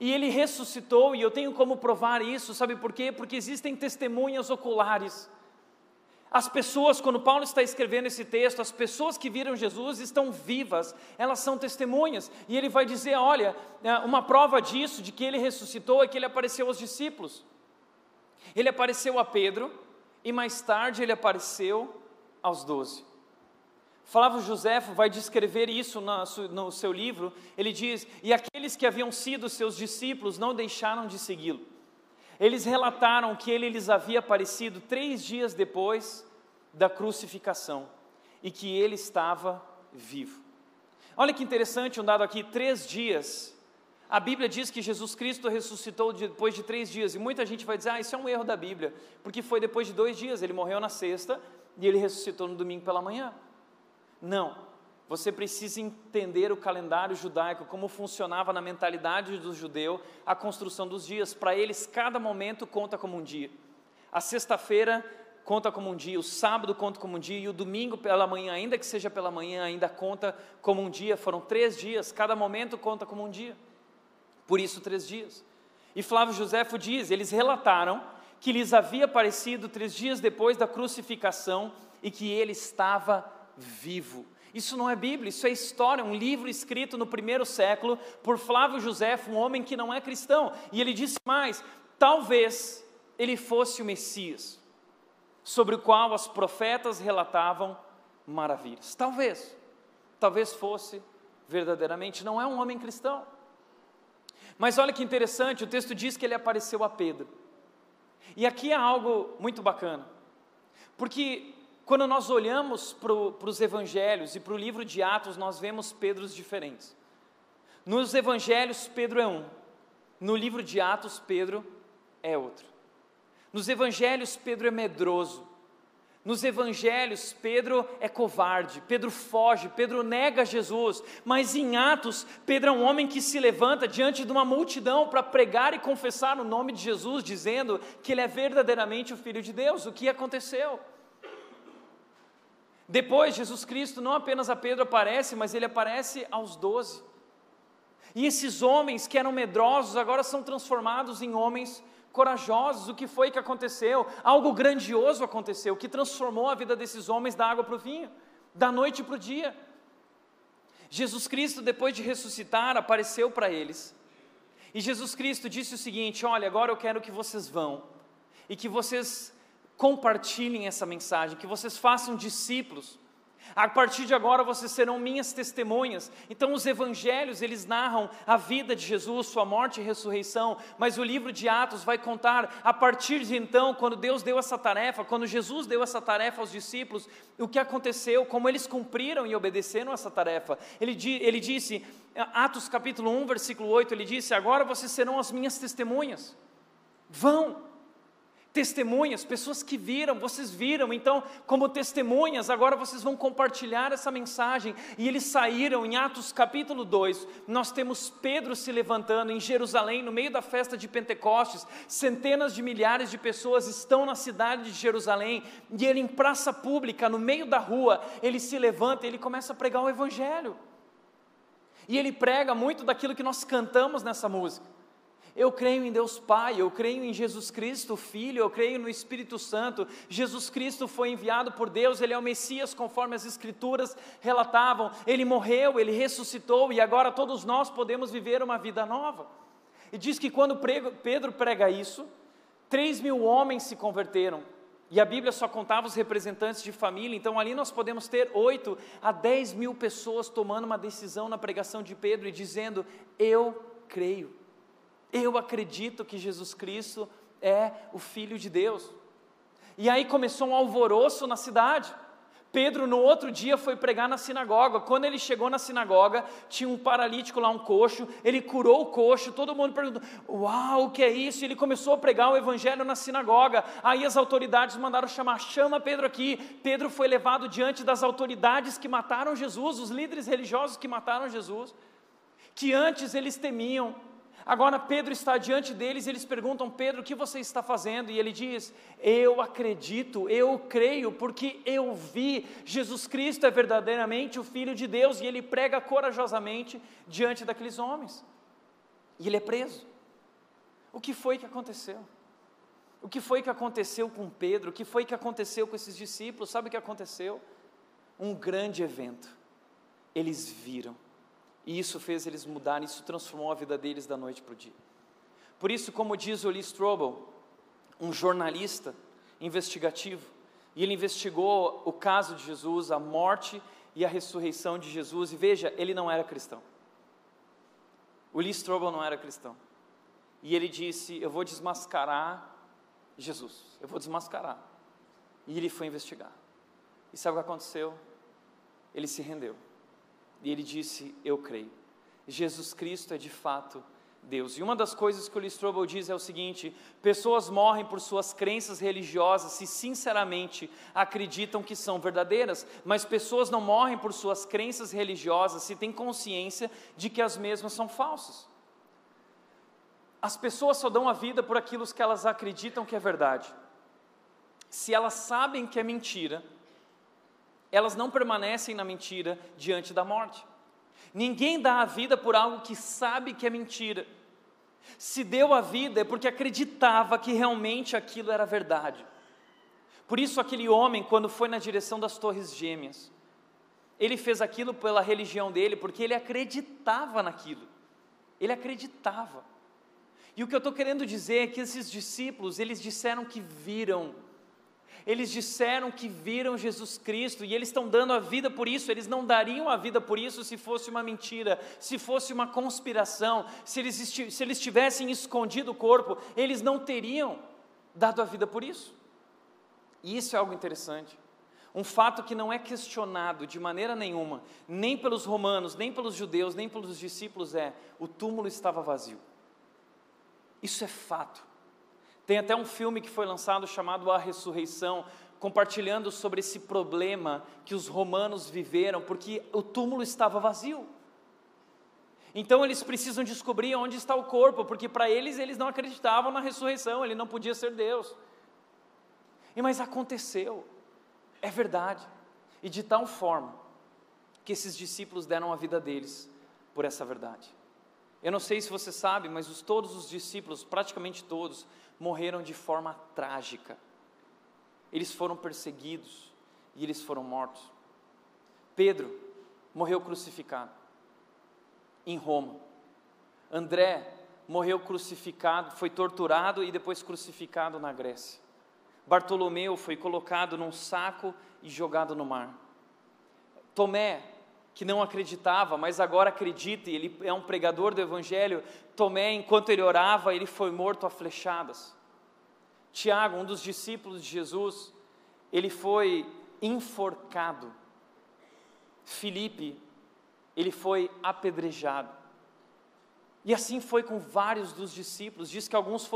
A: e ele ressuscitou, e eu tenho como provar isso, sabe por quê? Porque existem testemunhas oculares as pessoas, quando Paulo está escrevendo esse texto, as pessoas que viram Jesus estão vivas, elas são testemunhas, e ele vai dizer: olha, é, uma prova disso, de que ele ressuscitou, é que ele apareceu aos discípulos. Ele apareceu a Pedro, e mais tarde ele apareceu aos doze. Flávio Joséfo vai descrever isso no seu livro, ele diz: E aqueles que haviam sido seus discípulos não deixaram de segui-lo. Eles relataram que ele lhes havia aparecido três dias depois da crucificação e que ele estava vivo. Olha que interessante um dado aqui: três dias. A Bíblia diz que Jesus Cristo ressuscitou depois de três dias, e muita gente vai dizer: ah, isso é um erro da Bíblia, porque foi depois de dois dias, ele morreu na sexta e ele ressuscitou no domingo pela manhã. Não, você precisa entender o calendário judaico, como funcionava na mentalidade do judeu a construção dos dias. Para eles, cada momento conta como um dia. A sexta-feira conta como um dia, o sábado conta como um dia, e o domingo pela manhã, ainda que seja pela manhã, ainda conta como um dia. Foram três dias, cada momento conta como um dia. Por isso, três dias. E Flávio Josefo diz: eles relataram que lhes havia aparecido três dias depois da crucificação e que ele estava vivo. Isso não é Bíblia, isso é história, um livro escrito no primeiro século por Flávio José, um homem que não é cristão. E ele disse mais: talvez ele fosse o Messias, sobre o qual os profetas relatavam maravilhas. Talvez, talvez fosse verdadeiramente, não é um homem cristão. Mas olha que interessante, o texto diz que ele apareceu a Pedro. E aqui é algo muito bacana, porque quando nós olhamos para os evangelhos e para o livro de Atos, nós vemos Pedros diferentes. Nos evangelhos, Pedro é um. No livro de Atos, Pedro é outro. Nos evangelhos, Pedro é medroso. Nos evangelhos, Pedro é covarde, Pedro foge, Pedro nega Jesus, mas em Atos, Pedro é um homem que se levanta diante de uma multidão para pregar e confessar o nome de Jesus, dizendo que ele é verdadeiramente o Filho de Deus. O que aconteceu? Depois, Jesus Cristo não apenas a Pedro aparece, mas ele aparece aos doze. E esses homens que eram medrosos agora são transformados em homens corajosos. O que foi que aconteceu? Algo grandioso aconteceu que transformou a vida desses homens da água para o vinho, da noite para o dia. Jesus Cristo, depois de ressuscitar, apareceu para eles. E Jesus Cristo disse o seguinte: Olha, agora eu quero que vocês vão e que vocês compartilhem essa mensagem, que vocês façam discípulos. A partir de agora vocês serão minhas testemunhas. Então os evangelhos, eles narram a vida de Jesus, sua morte e ressurreição, mas o livro de Atos vai contar a partir de então, quando Deus deu essa tarefa, quando Jesus deu essa tarefa aos discípulos, o que aconteceu, como eles cumpriram e obedeceram essa tarefa. Ele, ele disse, Atos capítulo 1, versículo 8, ele disse: "Agora vocês serão as minhas testemunhas. Vão testemunhas, pessoas que viram, vocês viram, então, como testemunhas, agora vocês vão compartilhar essa mensagem. E eles saíram em Atos capítulo 2. Nós temos Pedro se levantando em Jerusalém, no meio da festa de Pentecostes. Centenas de milhares de pessoas estão na cidade de Jerusalém, e ele, em praça pública, no meio da rua, ele se levanta e ele começa a pregar o Evangelho. E ele prega muito daquilo que nós cantamos nessa música. Eu creio em Deus Pai, eu creio em Jesus Cristo, Filho, eu creio no Espírito Santo. Jesus Cristo foi enviado por Deus, ele é o Messias, conforme as Escrituras relatavam. Ele morreu, ele ressuscitou e agora todos nós podemos viver uma vida nova. E diz que quando Pedro prega isso, três mil homens se converteram. E a Bíblia só contava os representantes de família, então ali nós podemos ter oito a dez mil pessoas tomando uma decisão na pregação de Pedro e dizendo: Eu creio. Eu acredito que Jesus Cristo é o Filho de Deus. E aí começou um alvoroço na cidade. Pedro, no outro dia, foi pregar na sinagoga. Quando ele chegou na sinagoga, tinha um paralítico lá, um coxo. Ele curou o coxo. Todo mundo perguntou: Uau, o que é isso? E ele começou a pregar o evangelho na sinagoga. Aí as autoridades mandaram chamar: Chama Pedro aqui. Pedro foi levado diante das autoridades que mataram Jesus, os líderes religiosos que mataram Jesus, que antes eles temiam Agora Pedro está diante deles e eles perguntam: Pedro, o que você está fazendo? E ele diz: Eu acredito, eu creio, porque eu vi Jesus Cristo é verdadeiramente o Filho de Deus e ele prega corajosamente diante daqueles homens. E ele é preso. O que foi que aconteceu? O que foi que aconteceu com Pedro? O que foi que aconteceu com esses discípulos? Sabe o que aconteceu? Um grande evento. Eles viram e isso fez eles mudarem, isso transformou a vida deles da noite para o dia. Por isso, como diz o Lee Strobel, um jornalista investigativo, e ele investigou o caso de Jesus, a morte e a ressurreição de Jesus, e veja, ele não era cristão. O Lee Strobel não era cristão. E ele disse: Eu vou desmascarar Jesus, eu vou desmascarar. E ele foi investigar. E sabe o que aconteceu? Ele se rendeu. E ele disse: Eu creio. Jesus Cristo é de fato Deus. E uma das coisas que o Lee Strobel diz é o seguinte: pessoas morrem por suas crenças religiosas se sinceramente acreditam que são verdadeiras, mas pessoas não morrem por suas crenças religiosas se têm consciência de que as mesmas são falsas. As pessoas só dão a vida por aquilo que elas acreditam que é verdade. Se elas sabem que é mentira, elas não permanecem na mentira diante da morte. Ninguém dá a vida por algo que sabe que é mentira. Se deu a vida é porque acreditava que realmente aquilo era verdade. Por isso, aquele homem, quando foi na direção das Torres Gêmeas, ele fez aquilo pela religião dele, porque ele acreditava naquilo. Ele acreditava. E o que eu estou querendo dizer é que esses discípulos, eles disseram que viram eles disseram que viram Jesus Cristo e eles estão dando a vida por isso. Eles não dariam a vida por isso se fosse uma mentira, se fosse uma conspiração, se eles, se eles tivessem escondido o corpo, eles não teriam dado a vida por isso. E isso é algo interessante. Um fato que não é questionado de maneira nenhuma, nem pelos romanos, nem pelos judeus, nem pelos discípulos, é: o túmulo estava vazio. Isso é fato. Tem até um filme que foi lançado chamado A Ressurreição, compartilhando sobre esse problema que os romanos viveram, porque o túmulo estava vazio. Então eles precisam descobrir onde está o corpo, porque para eles eles não acreditavam na ressurreição, ele não podia ser Deus. E mas aconteceu. É verdade. E de tal forma que esses discípulos deram a vida deles por essa verdade. Eu não sei se você sabe, mas os, todos os discípulos, praticamente todos, morreram de forma trágica. Eles foram perseguidos e eles foram mortos. Pedro morreu crucificado em Roma. André morreu crucificado, foi torturado e depois crucificado na Grécia. Bartolomeu foi colocado num saco e jogado no mar. Tomé, que não acreditava, mas agora acredita e ele é um pregador do Evangelho. Tomé, enquanto ele orava, ele foi morto a flechadas. Tiago, um dos discípulos de Jesus, ele foi enforcado. Filipe, ele foi apedrejado. E assim foi com vários dos discípulos. Diz que alguns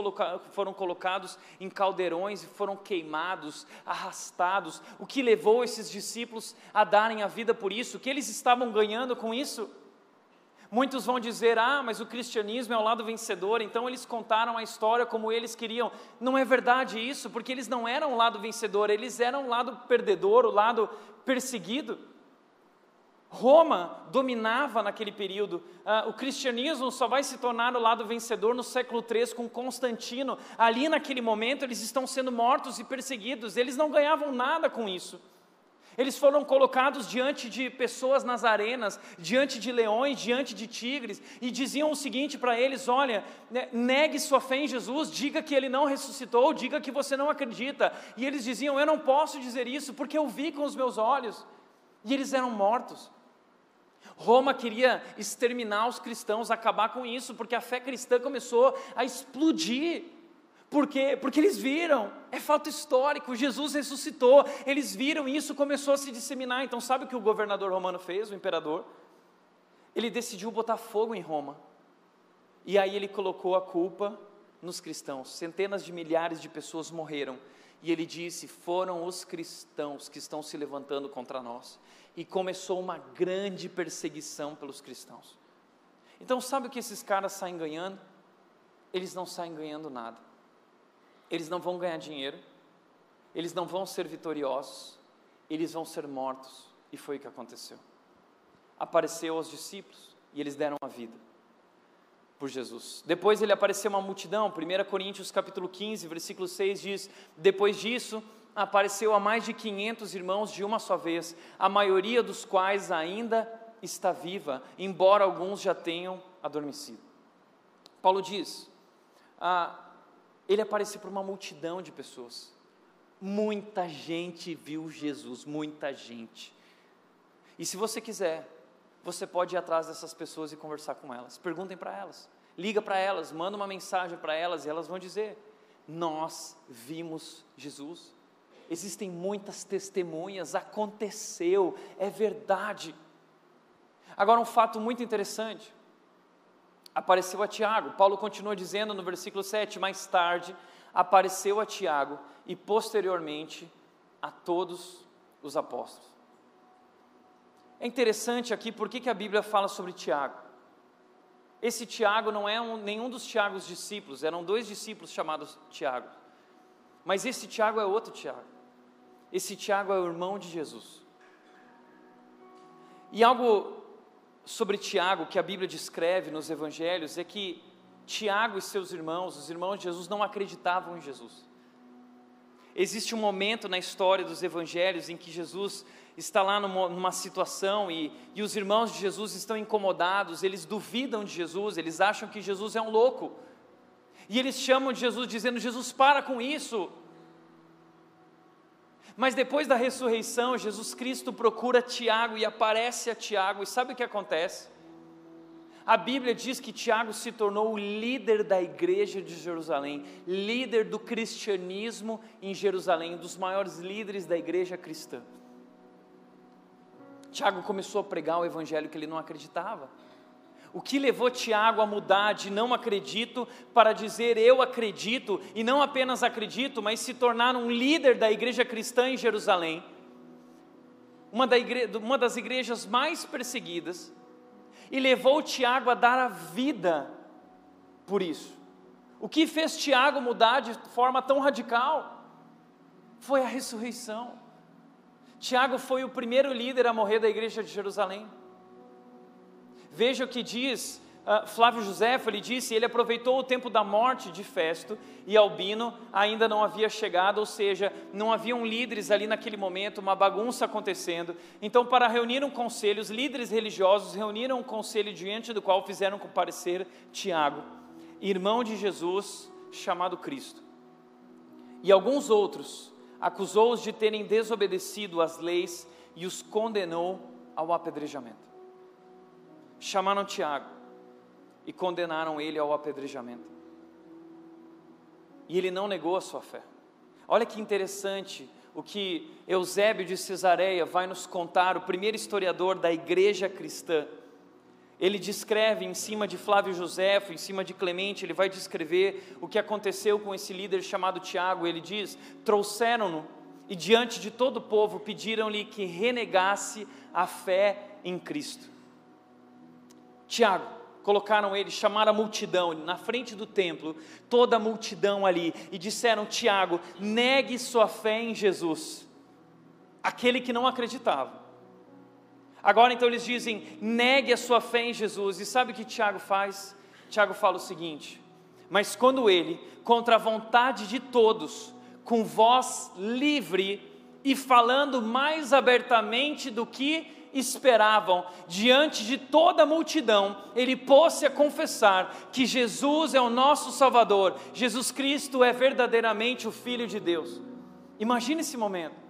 A: foram colocados em caldeirões e foram queimados, arrastados. O que levou esses discípulos a darem a vida por isso? O que eles estavam ganhando com isso? Muitos vão dizer: ah, mas o cristianismo é o lado vencedor, então eles contaram a história como eles queriam. Não é verdade isso, porque eles não eram o lado vencedor, eles eram o lado perdedor, o lado perseguido. Roma dominava naquele período. Ah, o cristianismo só vai se tornar o lado vencedor no século III com Constantino. Ali naquele momento eles estão sendo mortos e perseguidos. Eles não ganhavam nada com isso. Eles foram colocados diante de pessoas nas arenas, diante de leões, diante de tigres, e diziam o seguinte para eles: olha, né, negue sua fé em Jesus, diga que ele não ressuscitou, diga que você não acredita. E eles diziam: eu não posso dizer isso porque eu vi com os meus olhos. E eles eram mortos. Roma queria exterminar os cristãos, acabar com isso, porque a fé cristã começou a explodir. Por quê? Porque eles viram, é fato histórico, Jesus ressuscitou, eles viram isso, começou a se disseminar. Então, sabe o que o governador romano fez, o imperador? Ele decidiu botar fogo em Roma. E aí ele colocou a culpa nos cristãos. Centenas de milhares de pessoas morreram. E ele disse: foram os cristãos que estão se levantando contra nós e começou uma grande perseguição pelos cristãos. Então, sabe o que esses caras saem ganhando? Eles não saem ganhando nada. Eles não vão ganhar dinheiro, eles não vão ser vitoriosos, eles vão ser mortos. E foi o que aconteceu. Apareceu aos discípulos e eles deram a vida por Jesus. Depois ele apareceu uma multidão. 1 Coríntios capítulo 15, versículo 6 diz: "Depois disso, apareceu a mais de 500 irmãos de uma só vez, a maioria dos quais ainda está viva, embora alguns já tenham adormecido. Paulo diz: ah, ele apareceu para uma multidão de pessoas. Muita gente viu Jesus, muita gente. E se você quiser, você pode ir atrás dessas pessoas e conversar com elas. Perguntem para elas, liga para elas, manda uma mensagem para elas e elas vão dizer: Nós vimos Jesus existem muitas testemunhas, aconteceu, é verdade. Agora, um fato muito interessante: apareceu a Tiago. Paulo continua dizendo no versículo 7: mais tarde apareceu a Tiago e posteriormente a todos os apóstolos. É interessante aqui porque que a Bíblia fala sobre Tiago. Esse Tiago não é um, nenhum dos Tiagos discípulos, eram dois discípulos chamados Tiago. Mas esse Tiago é outro Tiago. Esse Tiago é o irmão de Jesus. E algo sobre Tiago que a Bíblia descreve nos evangelhos é que Tiago e seus irmãos, os irmãos de Jesus, não acreditavam em Jesus. Existe um momento na história dos evangelhos em que Jesus está lá numa, numa, situação e, e os irmãos de Jesus estão incomodados, eles duvidam de Jesus, eles acham que Jesus é um louco. E eles chamam de Jesus dizendo: Jesus, para com isso, mas depois da ressurreição, Jesus Cristo procura Tiago e aparece a Tiago, e sabe o que acontece? A Bíblia diz que Tiago se tornou o líder da igreja de Jerusalém, líder do cristianismo em Jerusalém, um dos maiores líderes da igreja cristã. Tiago começou a pregar o evangelho que ele não acreditava. O que levou Tiago a mudar de não acredito para dizer eu acredito, e não apenas acredito, mas se tornar um líder da igreja cristã em Jerusalém, uma, da igre... uma das igrejas mais perseguidas, e levou Tiago a dar a vida por isso. O que fez Tiago mudar de forma tão radical foi a ressurreição. Tiago foi o primeiro líder a morrer da igreja de Jerusalém. Veja o que diz uh, Flávio José, ele disse, ele aproveitou o tempo da morte de Festo e Albino ainda não havia chegado, ou seja, não haviam líderes ali naquele momento, uma bagunça acontecendo. Então, para reunir um conselho, os líderes religiosos reuniram um conselho diante do qual fizeram comparecer Tiago, irmão de Jesus, chamado Cristo. E alguns outros, acusou-os de terem desobedecido às leis e os condenou ao apedrejamento chamaram Tiago e condenaram ele ao apedrejamento. E ele não negou a sua fé. Olha que interessante o que Eusébio de Cesareia vai nos contar, o primeiro historiador da igreja cristã. Ele descreve em cima de Flávio Josefo, em cima de Clemente, ele vai descrever o que aconteceu com esse líder chamado Tiago. Ele diz: trouxeram-no e diante de todo o povo pediram-lhe que renegasse a fé em Cristo. Tiago, colocaram ele, chamaram a multidão na frente do templo, toda a multidão ali, e disseram: Tiago, negue sua fé em Jesus, aquele que não acreditava. Agora então eles dizem: negue a sua fé em Jesus, e sabe o que Tiago faz? Tiago fala o seguinte: mas quando ele, contra a vontade de todos, com voz livre e falando mais abertamente do que esperavam, diante de toda a multidão, ele pôs-se a confessar que Jesus é o nosso Salvador, Jesus Cristo é verdadeiramente o Filho de Deus. Imagine esse momento.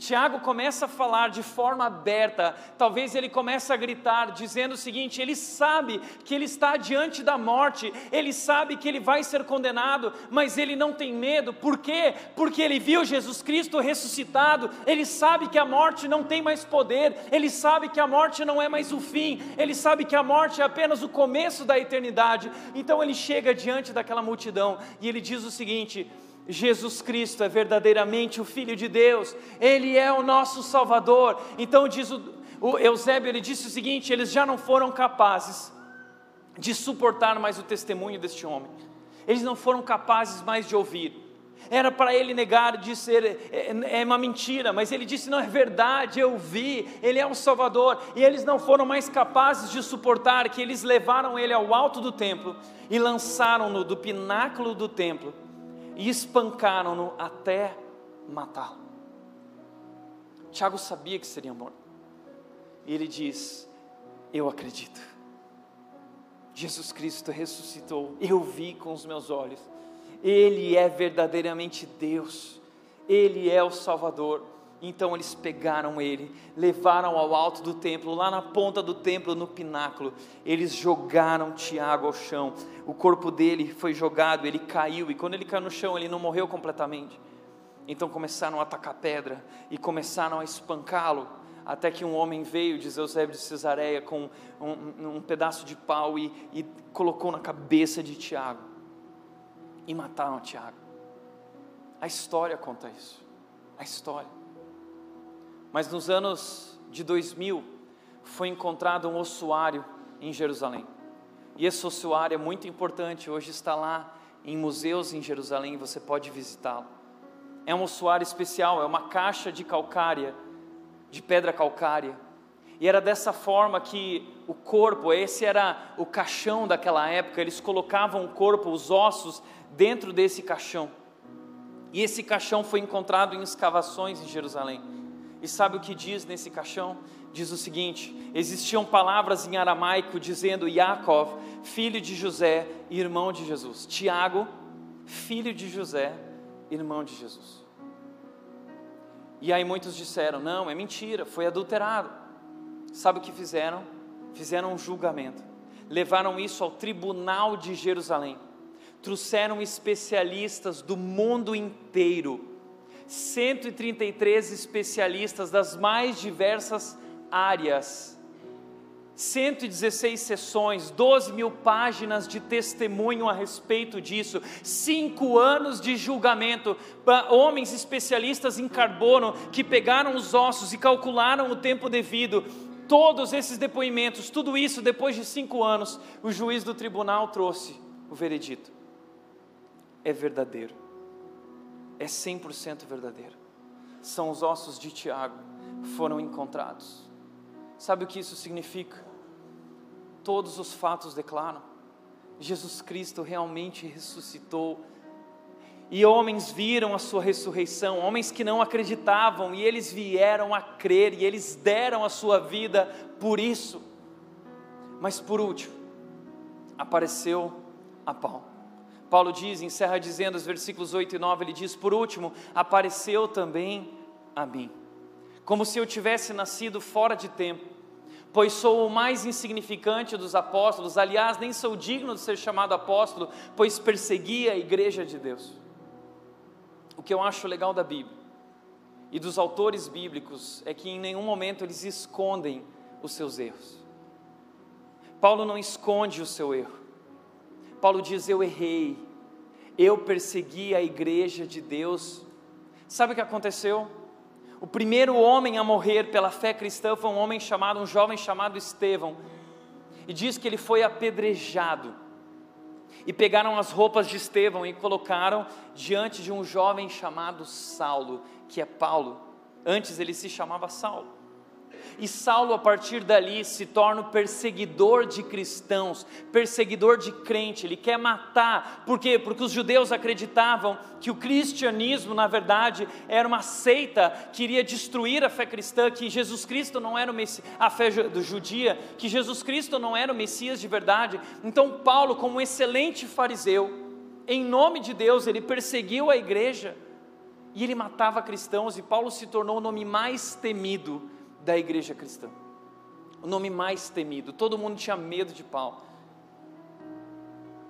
A: Tiago começa a falar de forma aberta, talvez ele comece a gritar, dizendo o seguinte: ele sabe que ele está diante da morte, ele sabe que ele vai ser condenado, mas ele não tem medo, por quê? Porque ele viu Jesus Cristo ressuscitado, ele sabe que a morte não tem mais poder, ele sabe que a morte não é mais o fim, ele sabe que a morte é apenas o começo da eternidade, então ele chega diante daquela multidão e ele diz o seguinte: Jesus Cristo é verdadeiramente o Filho de Deus, Ele é o nosso Salvador. Então diz o, o Eusébio, ele disse o seguinte: eles já não foram capazes de suportar mais o testemunho deste homem, eles não foram capazes mais de ouvir. Era para ele negar, de ser é, é uma mentira, mas ele disse: não é verdade, eu vi, ele é um Salvador. E eles não foram mais capazes de suportar que eles levaram ele ao alto do templo e lançaram-no do pináculo do templo e espancaram-no até matá-lo. Tiago sabia que seria morto. E ele diz: Eu acredito. Jesus Cristo ressuscitou, eu vi com os meus olhos. Ele é verdadeiramente Deus, Ele é o Salvador. Então eles pegaram ele, levaram ao alto do templo, lá na ponta do templo, no pináculo. Eles jogaram Tiago ao chão. O corpo dele foi jogado, ele caiu, e quando ele caiu no chão, ele não morreu completamente. Então começaram a atacar pedra e começaram a espancá-lo. Até que um homem veio, diz Eusébio de Cesareia, com um, um pedaço de pau e, e colocou na cabeça de Tiago. E mataram Tiago. A história conta isso. A história. Mas nos anos de 2000 foi encontrado um ossuário em Jerusalém. E esse ossuário é muito importante, hoje está lá em museus em Jerusalém, você pode visitá-lo. É um ossuário especial, é uma caixa de calcária, de pedra calcária. E era dessa forma que o corpo, esse era o caixão daquela época, eles colocavam o corpo, os ossos, dentro desse caixão. E esse caixão foi encontrado em escavações em Jerusalém. E sabe o que diz nesse caixão? Diz o seguinte: existiam palavras em aramaico dizendo Yaakov, filho de José, irmão de Jesus. Tiago, filho de José, irmão de Jesus. E aí muitos disseram: não, é mentira, foi adulterado. Sabe o que fizeram? Fizeram um julgamento, levaram isso ao tribunal de Jerusalém, trouxeram especialistas do mundo inteiro 133 especialistas das mais diversas áreas 116 sessões, 12 mil páginas de testemunho a respeito disso, cinco anos de julgamento, homens especialistas em carbono que pegaram os ossos e calcularam o tempo devido. Todos esses depoimentos, tudo isso depois de cinco anos, o juiz do tribunal trouxe o veredito. É verdadeiro, é 100% verdadeiro. São os ossos de Tiago, foram encontrados. Sabe o que isso significa? todos os fatos declaram. Jesus Cristo realmente ressuscitou. E homens viram a sua ressurreição, homens que não acreditavam, e eles vieram a crer, e eles deram a sua vida por isso. Mas por último, apareceu a Paulo. Paulo diz, encerra dizendo, os versículos 8 e 9, ele diz: Por último, apareceu também a mim, como se eu tivesse nascido fora de tempo pois sou o mais insignificante dos apóstolos, aliás, nem sou digno de ser chamado apóstolo, pois persegui a igreja de Deus. O que eu acho legal da Bíblia e dos autores bíblicos é que em nenhum momento eles escondem os seus erros. Paulo não esconde o seu erro. Paulo diz: Eu errei, eu persegui a igreja de Deus. Sabe o que aconteceu? O primeiro homem a morrer pela fé cristã foi um homem chamado, um jovem chamado Estevão. E diz que ele foi apedrejado. E pegaram as roupas de Estevão e colocaram diante de um jovem chamado Saulo, que é Paulo. Antes ele se chamava Saulo. E Saulo, a partir dali, se torna o perseguidor de cristãos, perseguidor de crente. Ele quer matar, por quê? Porque os judeus acreditavam que o cristianismo, na verdade, era uma seita que iria destruir a fé cristã, que Jesus Cristo não era o Messias, a fé do judia, que Jesus Cristo não era o Messias de verdade. Então, Paulo, como um excelente fariseu, em nome de Deus, ele perseguiu a igreja e ele matava cristãos, e Paulo se tornou o nome mais temido da igreja cristã. O nome mais temido, todo mundo tinha medo de Paulo.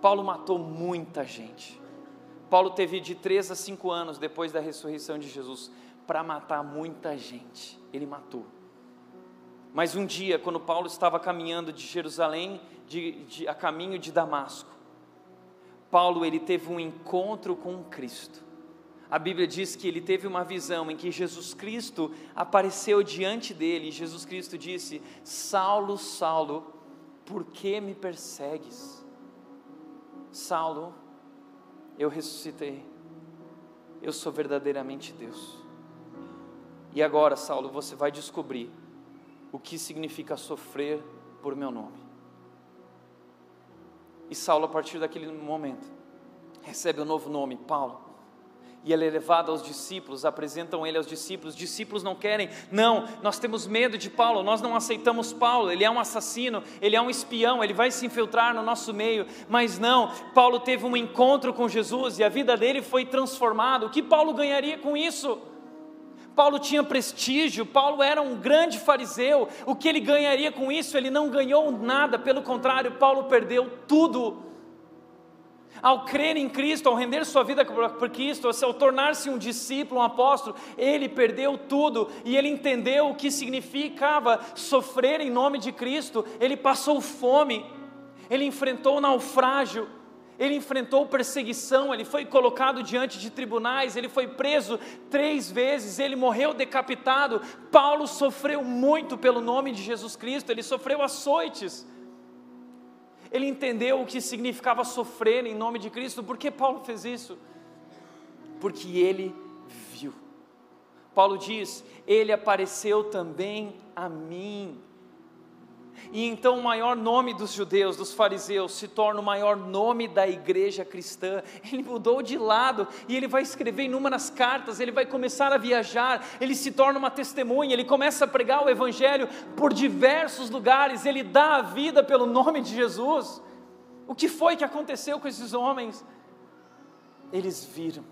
A: Paulo matou muita gente. Paulo teve de 3 a 5 anos depois da ressurreição de Jesus para matar muita gente. Ele matou. Mas um dia, quando Paulo estava caminhando de Jerusalém de, de, a caminho de Damasco, Paulo ele teve um encontro com Cristo a Bíblia diz que ele teve uma visão em que Jesus Cristo apareceu diante dele e Jesus Cristo disse: Saulo, Saulo, por que me persegues? Saulo, eu ressuscitei, eu sou verdadeiramente Deus. E agora, Saulo, você vai descobrir o que significa sofrer por meu nome. E Saulo, a partir daquele momento, recebe o um novo nome, Paulo e ele é levado aos discípulos, apresentam ele aos discípulos. Os discípulos não querem, não, nós temos medo de Paulo, nós não aceitamos Paulo, ele é um assassino, ele é um espião, ele vai se infiltrar no nosso meio. Mas não, Paulo teve um encontro com Jesus e a vida dele foi transformada. O que Paulo ganharia com isso? Paulo tinha prestígio, Paulo era um grande fariseu. O que ele ganharia com isso? Ele não ganhou nada, pelo contrário, Paulo perdeu tudo ao crer em Cristo, ao render sua vida por Cristo, ao tornar-se um discípulo, um apóstolo, ele perdeu tudo e ele entendeu o que significava sofrer em nome de Cristo. Ele passou fome, ele enfrentou naufrágio, ele enfrentou perseguição, ele foi colocado diante de tribunais, ele foi preso três vezes, ele morreu decapitado. Paulo sofreu muito pelo nome de Jesus Cristo, ele sofreu açoites. Ele entendeu o que significava sofrer em nome de Cristo. Por que Paulo fez isso? Porque ele viu. Paulo diz: Ele apareceu também a mim. E então o maior nome dos judeus, dos fariseus, se torna o maior nome da igreja cristã. Ele mudou de lado e ele vai escrever inúmeras cartas, ele vai começar a viajar, ele se torna uma testemunha, ele começa a pregar o evangelho por diversos lugares, ele dá a vida pelo nome de Jesus. O que foi que aconteceu com esses homens? Eles viram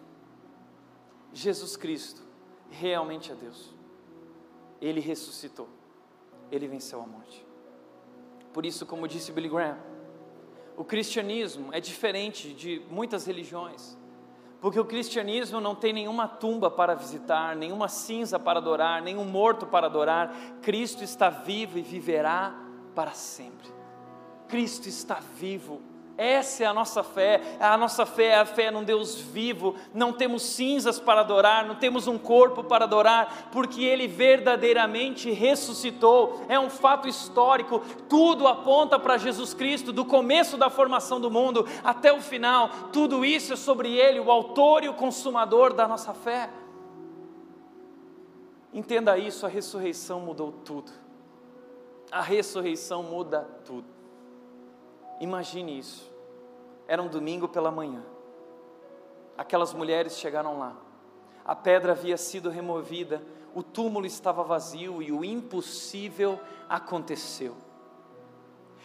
A: Jesus Cristo realmente é Deus. Ele ressuscitou. Ele venceu a morte. Por isso, como disse Billy Graham, o cristianismo é diferente de muitas religiões, porque o cristianismo não tem nenhuma tumba para visitar, nenhuma cinza para adorar, nenhum morto para adorar. Cristo está vivo e viverá para sempre. Cristo está vivo. Essa é a nossa fé. A nossa fé é a fé num Deus vivo. Não temos cinzas para adorar, não temos um corpo para adorar, porque Ele verdadeiramente ressuscitou. É um fato histórico. Tudo aponta para Jesus Cristo, do começo da formação do mundo até o final. Tudo isso é sobre Ele, o autor e o consumador da nossa fé. Entenda isso: a ressurreição mudou tudo. A ressurreição muda tudo. Imagine isso. Era um domingo pela manhã. Aquelas mulheres chegaram lá. A pedra havia sido removida, o túmulo estava vazio e o impossível aconteceu.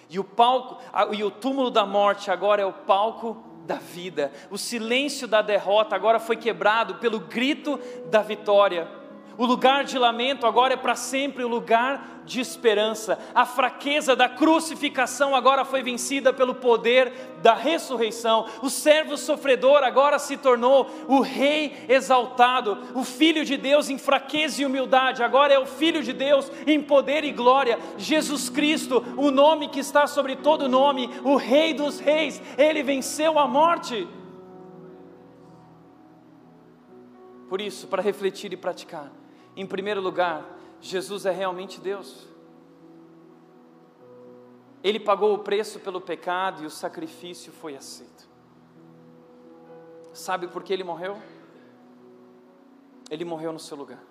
A: E o palco, e o túmulo da morte agora é o palco da vida. O silêncio da derrota agora foi quebrado pelo grito da vitória. O lugar de lamento agora é para sempre o lugar de esperança. A fraqueza da crucificação agora foi vencida pelo poder da ressurreição. O servo sofredor agora se tornou o rei exaltado. O filho de Deus em fraqueza e humildade agora é o filho de Deus em poder e glória. Jesus Cristo, o nome que está sobre todo nome, o rei dos reis, ele venceu a morte. Por isso, para refletir e praticar, em primeiro lugar, Jesus é realmente Deus. Ele pagou o preço pelo pecado e o sacrifício foi aceito. Sabe por que ele morreu? Ele morreu no seu lugar,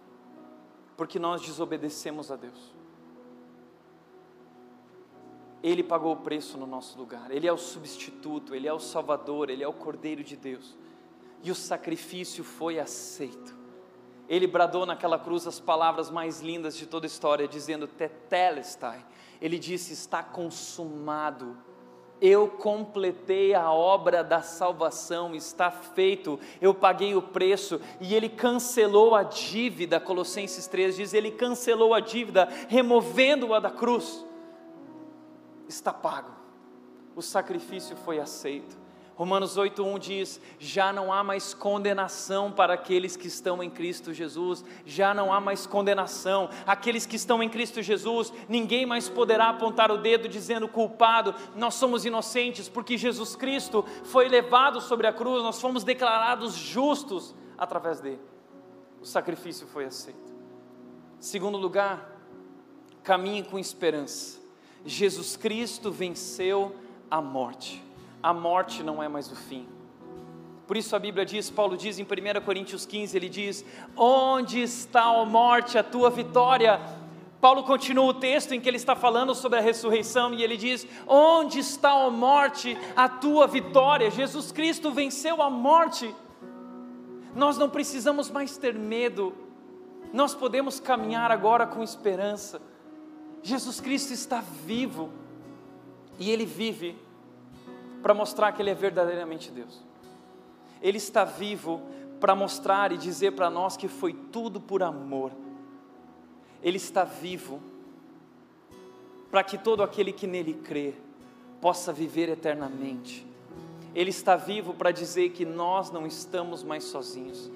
A: porque nós desobedecemos a Deus. Ele pagou o preço no nosso lugar, Ele é o substituto, Ele é o Salvador, Ele é o Cordeiro de Deus, e o sacrifício foi aceito ele bradou naquela cruz as palavras mais lindas de toda a história, dizendo: Tetelestai. Ele disse: Está consumado. Eu completei a obra da salvação, está feito, eu paguei o preço e ele cancelou a dívida. Colossenses 3 diz: Ele cancelou a dívida, removendo-a da cruz. Está pago, o sacrifício foi aceito. Romanos 8:1 diz: "Já não há mais condenação para aqueles que estão em Cristo Jesus, já não há mais condenação. Aqueles que estão em Cristo Jesus, ninguém mais poderá apontar o dedo dizendo culpado. Nós somos inocentes porque Jesus Cristo foi levado sobre a cruz, nós fomos declarados justos através dele. O sacrifício foi aceito. Segundo lugar, caminhe com esperança. Jesus Cristo venceu a morte a morte não é mais o fim. Por isso a Bíblia diz, Paulo diz em 1 Coríntios 15, ele diz: Onde está, a morte, a tua vitória? Paulo continua o texto em que ele está falando sobre a ressurreição e ele diz: Onde está, a morte, a tua vitória? Jesus Cristo venceu a morte. Nós não precisamos mais ter medo, nós podemos caminhar agora com esperança. Jesus Cristo está vivo e ele vive para mostrar que Ele é verdadeiramente Deus. Ele está vivo para mostrar e dizer para nós que foi tudo por amor. Ele está vivo para que todo aquele que nele crê possa viver eternamente. Ele está vivo para dizer que nós não estamos mais sozinhos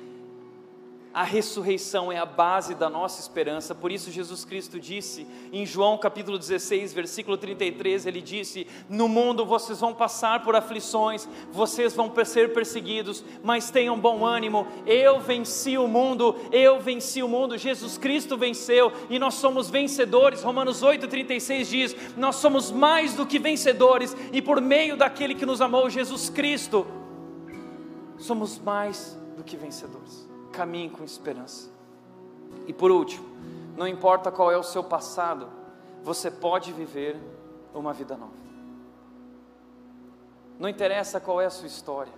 A: a ressurreição é a base da nossa esperança. Por isso Jesus Cristo disse em João capítulo 16, versículo 33, ele disse: "No mundo vocês vão passar por aflições, vocês vão ser perseguidos, mas tenham bom ânimo. Eu venci o mundo, eu venci o mundo. Jesus Cristo venceu e nós somos vencedores." Romanos 8:36 diz: "Nós somos mais do que vencedores e por meio daquele que nos amou, Jesus Cristo, somos mais do que vencedores." Caminhe com esperança. E por último, não importa qual é o seu passado, você pode viver uma vida nova. Não interessa qual é a sua história.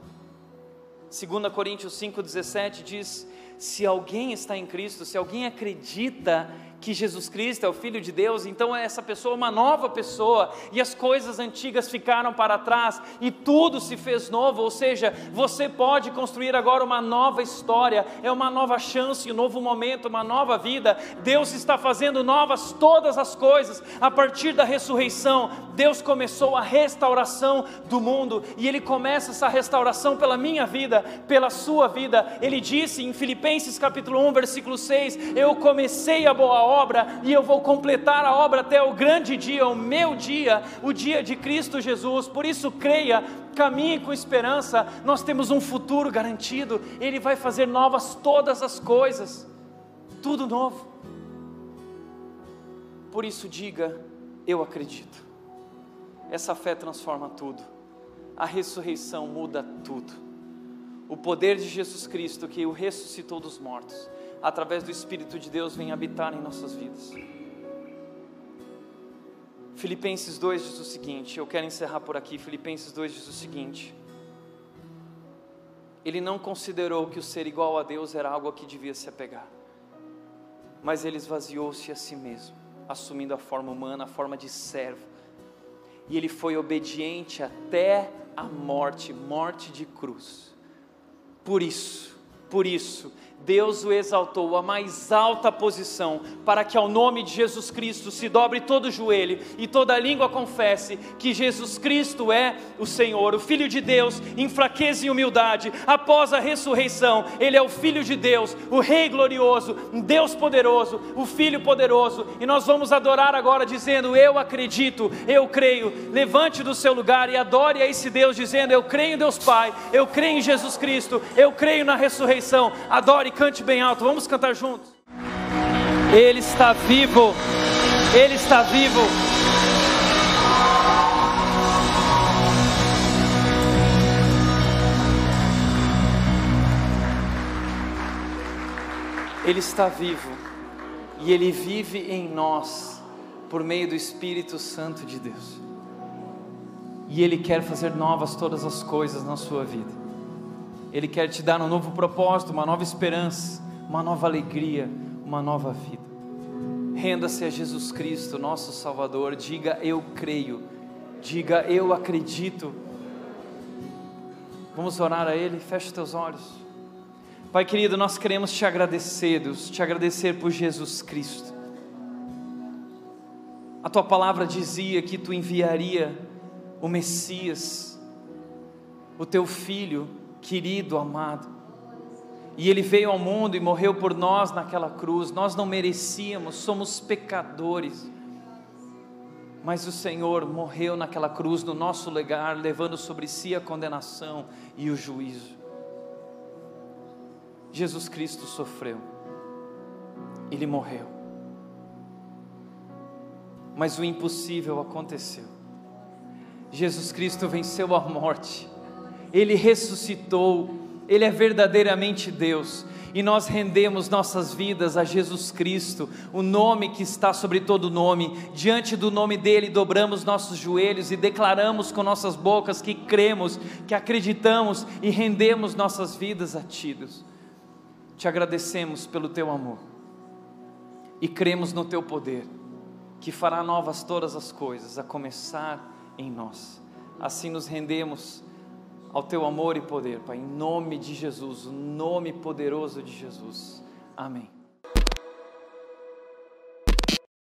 A: 2 Coríntios 5,17 diz: Se alguém está em Cristo, se alguém acredita que Jesus Cristo é o Filho de Deus, então essa pessoa é uma nova pessoa, e as coisas antigas ficaram para trás, e tudo se fez novo, ou seja, você pode construir agora uma nova história, é uma nova chance, um novo momento, uma nova vida. Deus está fazendo novas todas as coisas, a partir da ressurreição, Deus começou a restauração do mundo, e Ele começa essa restauração pela minha vida, pela sua vida. Ele disse em Filipenses capítulo 1, versículo 6: Eu comecei a boa obra e eu vou completar a obra até o grande dia, o meu dia, o dia de Cristo Jesus. Por isso, creia, caminhe com esperança. Nós temos um futuro garantido. Ele vai fazer novas todas as coisas, tudo novo. Por isso, diga: Eu acredito. Essa fé transforma tudo. A ressurreição muda tudo. O poder de Jesus Cristo, que o ressuscitou dos mortos, através do Espírito de Deus, vem habitar em nossas vidas. Filipenses 2 diz o seguinte, eu quero encerrar por aqui. Filipenses 2 diz o seguinte: Ele não considerou que o ser igual a Deus era algo a que devia se apegar, mas ele esvaziou-se a si mesmo, assumindo a forma humana, a forma de servo, e ele foi obediente até a morte morte de cruz. Por isso, por isso, Deus o exaltou à mais alta posição, para que ao nome de Jesus Cristo se dobre todo joelho e toda língua confesse que Jesus Cristo é o Senhor, o Filho de Deus, em fraqueza e humildade, após a ressurreição, Ele é o Filho de Deus, o Rei glorioso, Deus poderoso, o Filho poderoso, e nós vamos adorar agora dizendo: Eu acredito, eu creio. Levante do seu lugar e adore a esse Deus, dizendo: Eu creio em Deus Pai, eu creio em Jesus Cristo, eu creio na ressurreição. Adore e cante bem alto. Vamos cantar juntos. Ele está vivo. Ele está vivo. Ele está vivo e ele vive em nós por meio do Espírito Santo de Deus. E ele quer fazer novas todas as coisas na sua vida. Ele quer te dar um novo propósito, uma nova esperança, uma nova alegria, uma nova vida. Renda-se a Jesus Cristo, nosso Salvador. Diga eu creio, diga eu acredito. Vamos orar a Ele, feche teus olhos. Pai querido, nós queremos te agradecer, Deus, te agradecer por Jesus Cristo. A tua palavra dizia que tu enviaria o Messias, o teu filho, querido, amado. E ele veio ao mundo e morreu por nós naquela cruz. Nós não merecíamos, somos pecadores. Mas o Senhor morreu naquela cruz no nosso lugar, levando sobre si a condenação e o juízo. Jesus Cristo sofreu, ele morreu. Mas o impossível aconteceu. Jesus Cristo venceu a morte ele ressuscitou, Ele é verdadeiramente Deus, e nós rendemos nossas vidas a Jesus Cristo, o nome que está sobre todo nome, diante do nome dEle dobramos nossos joelhos e declaramos com nossas bocas que cremos, que acreditamos e rendemos nossas vidas a Ti, Deus. Te agradecemos pelo Teu amor e cremos no Teu poder, que fará novas todas as coisas, a começar em nós. Assim nos rendemos ao teu amor e poder, Pai, em nome de Jesus, o nome poderoso de Jesus. Amém.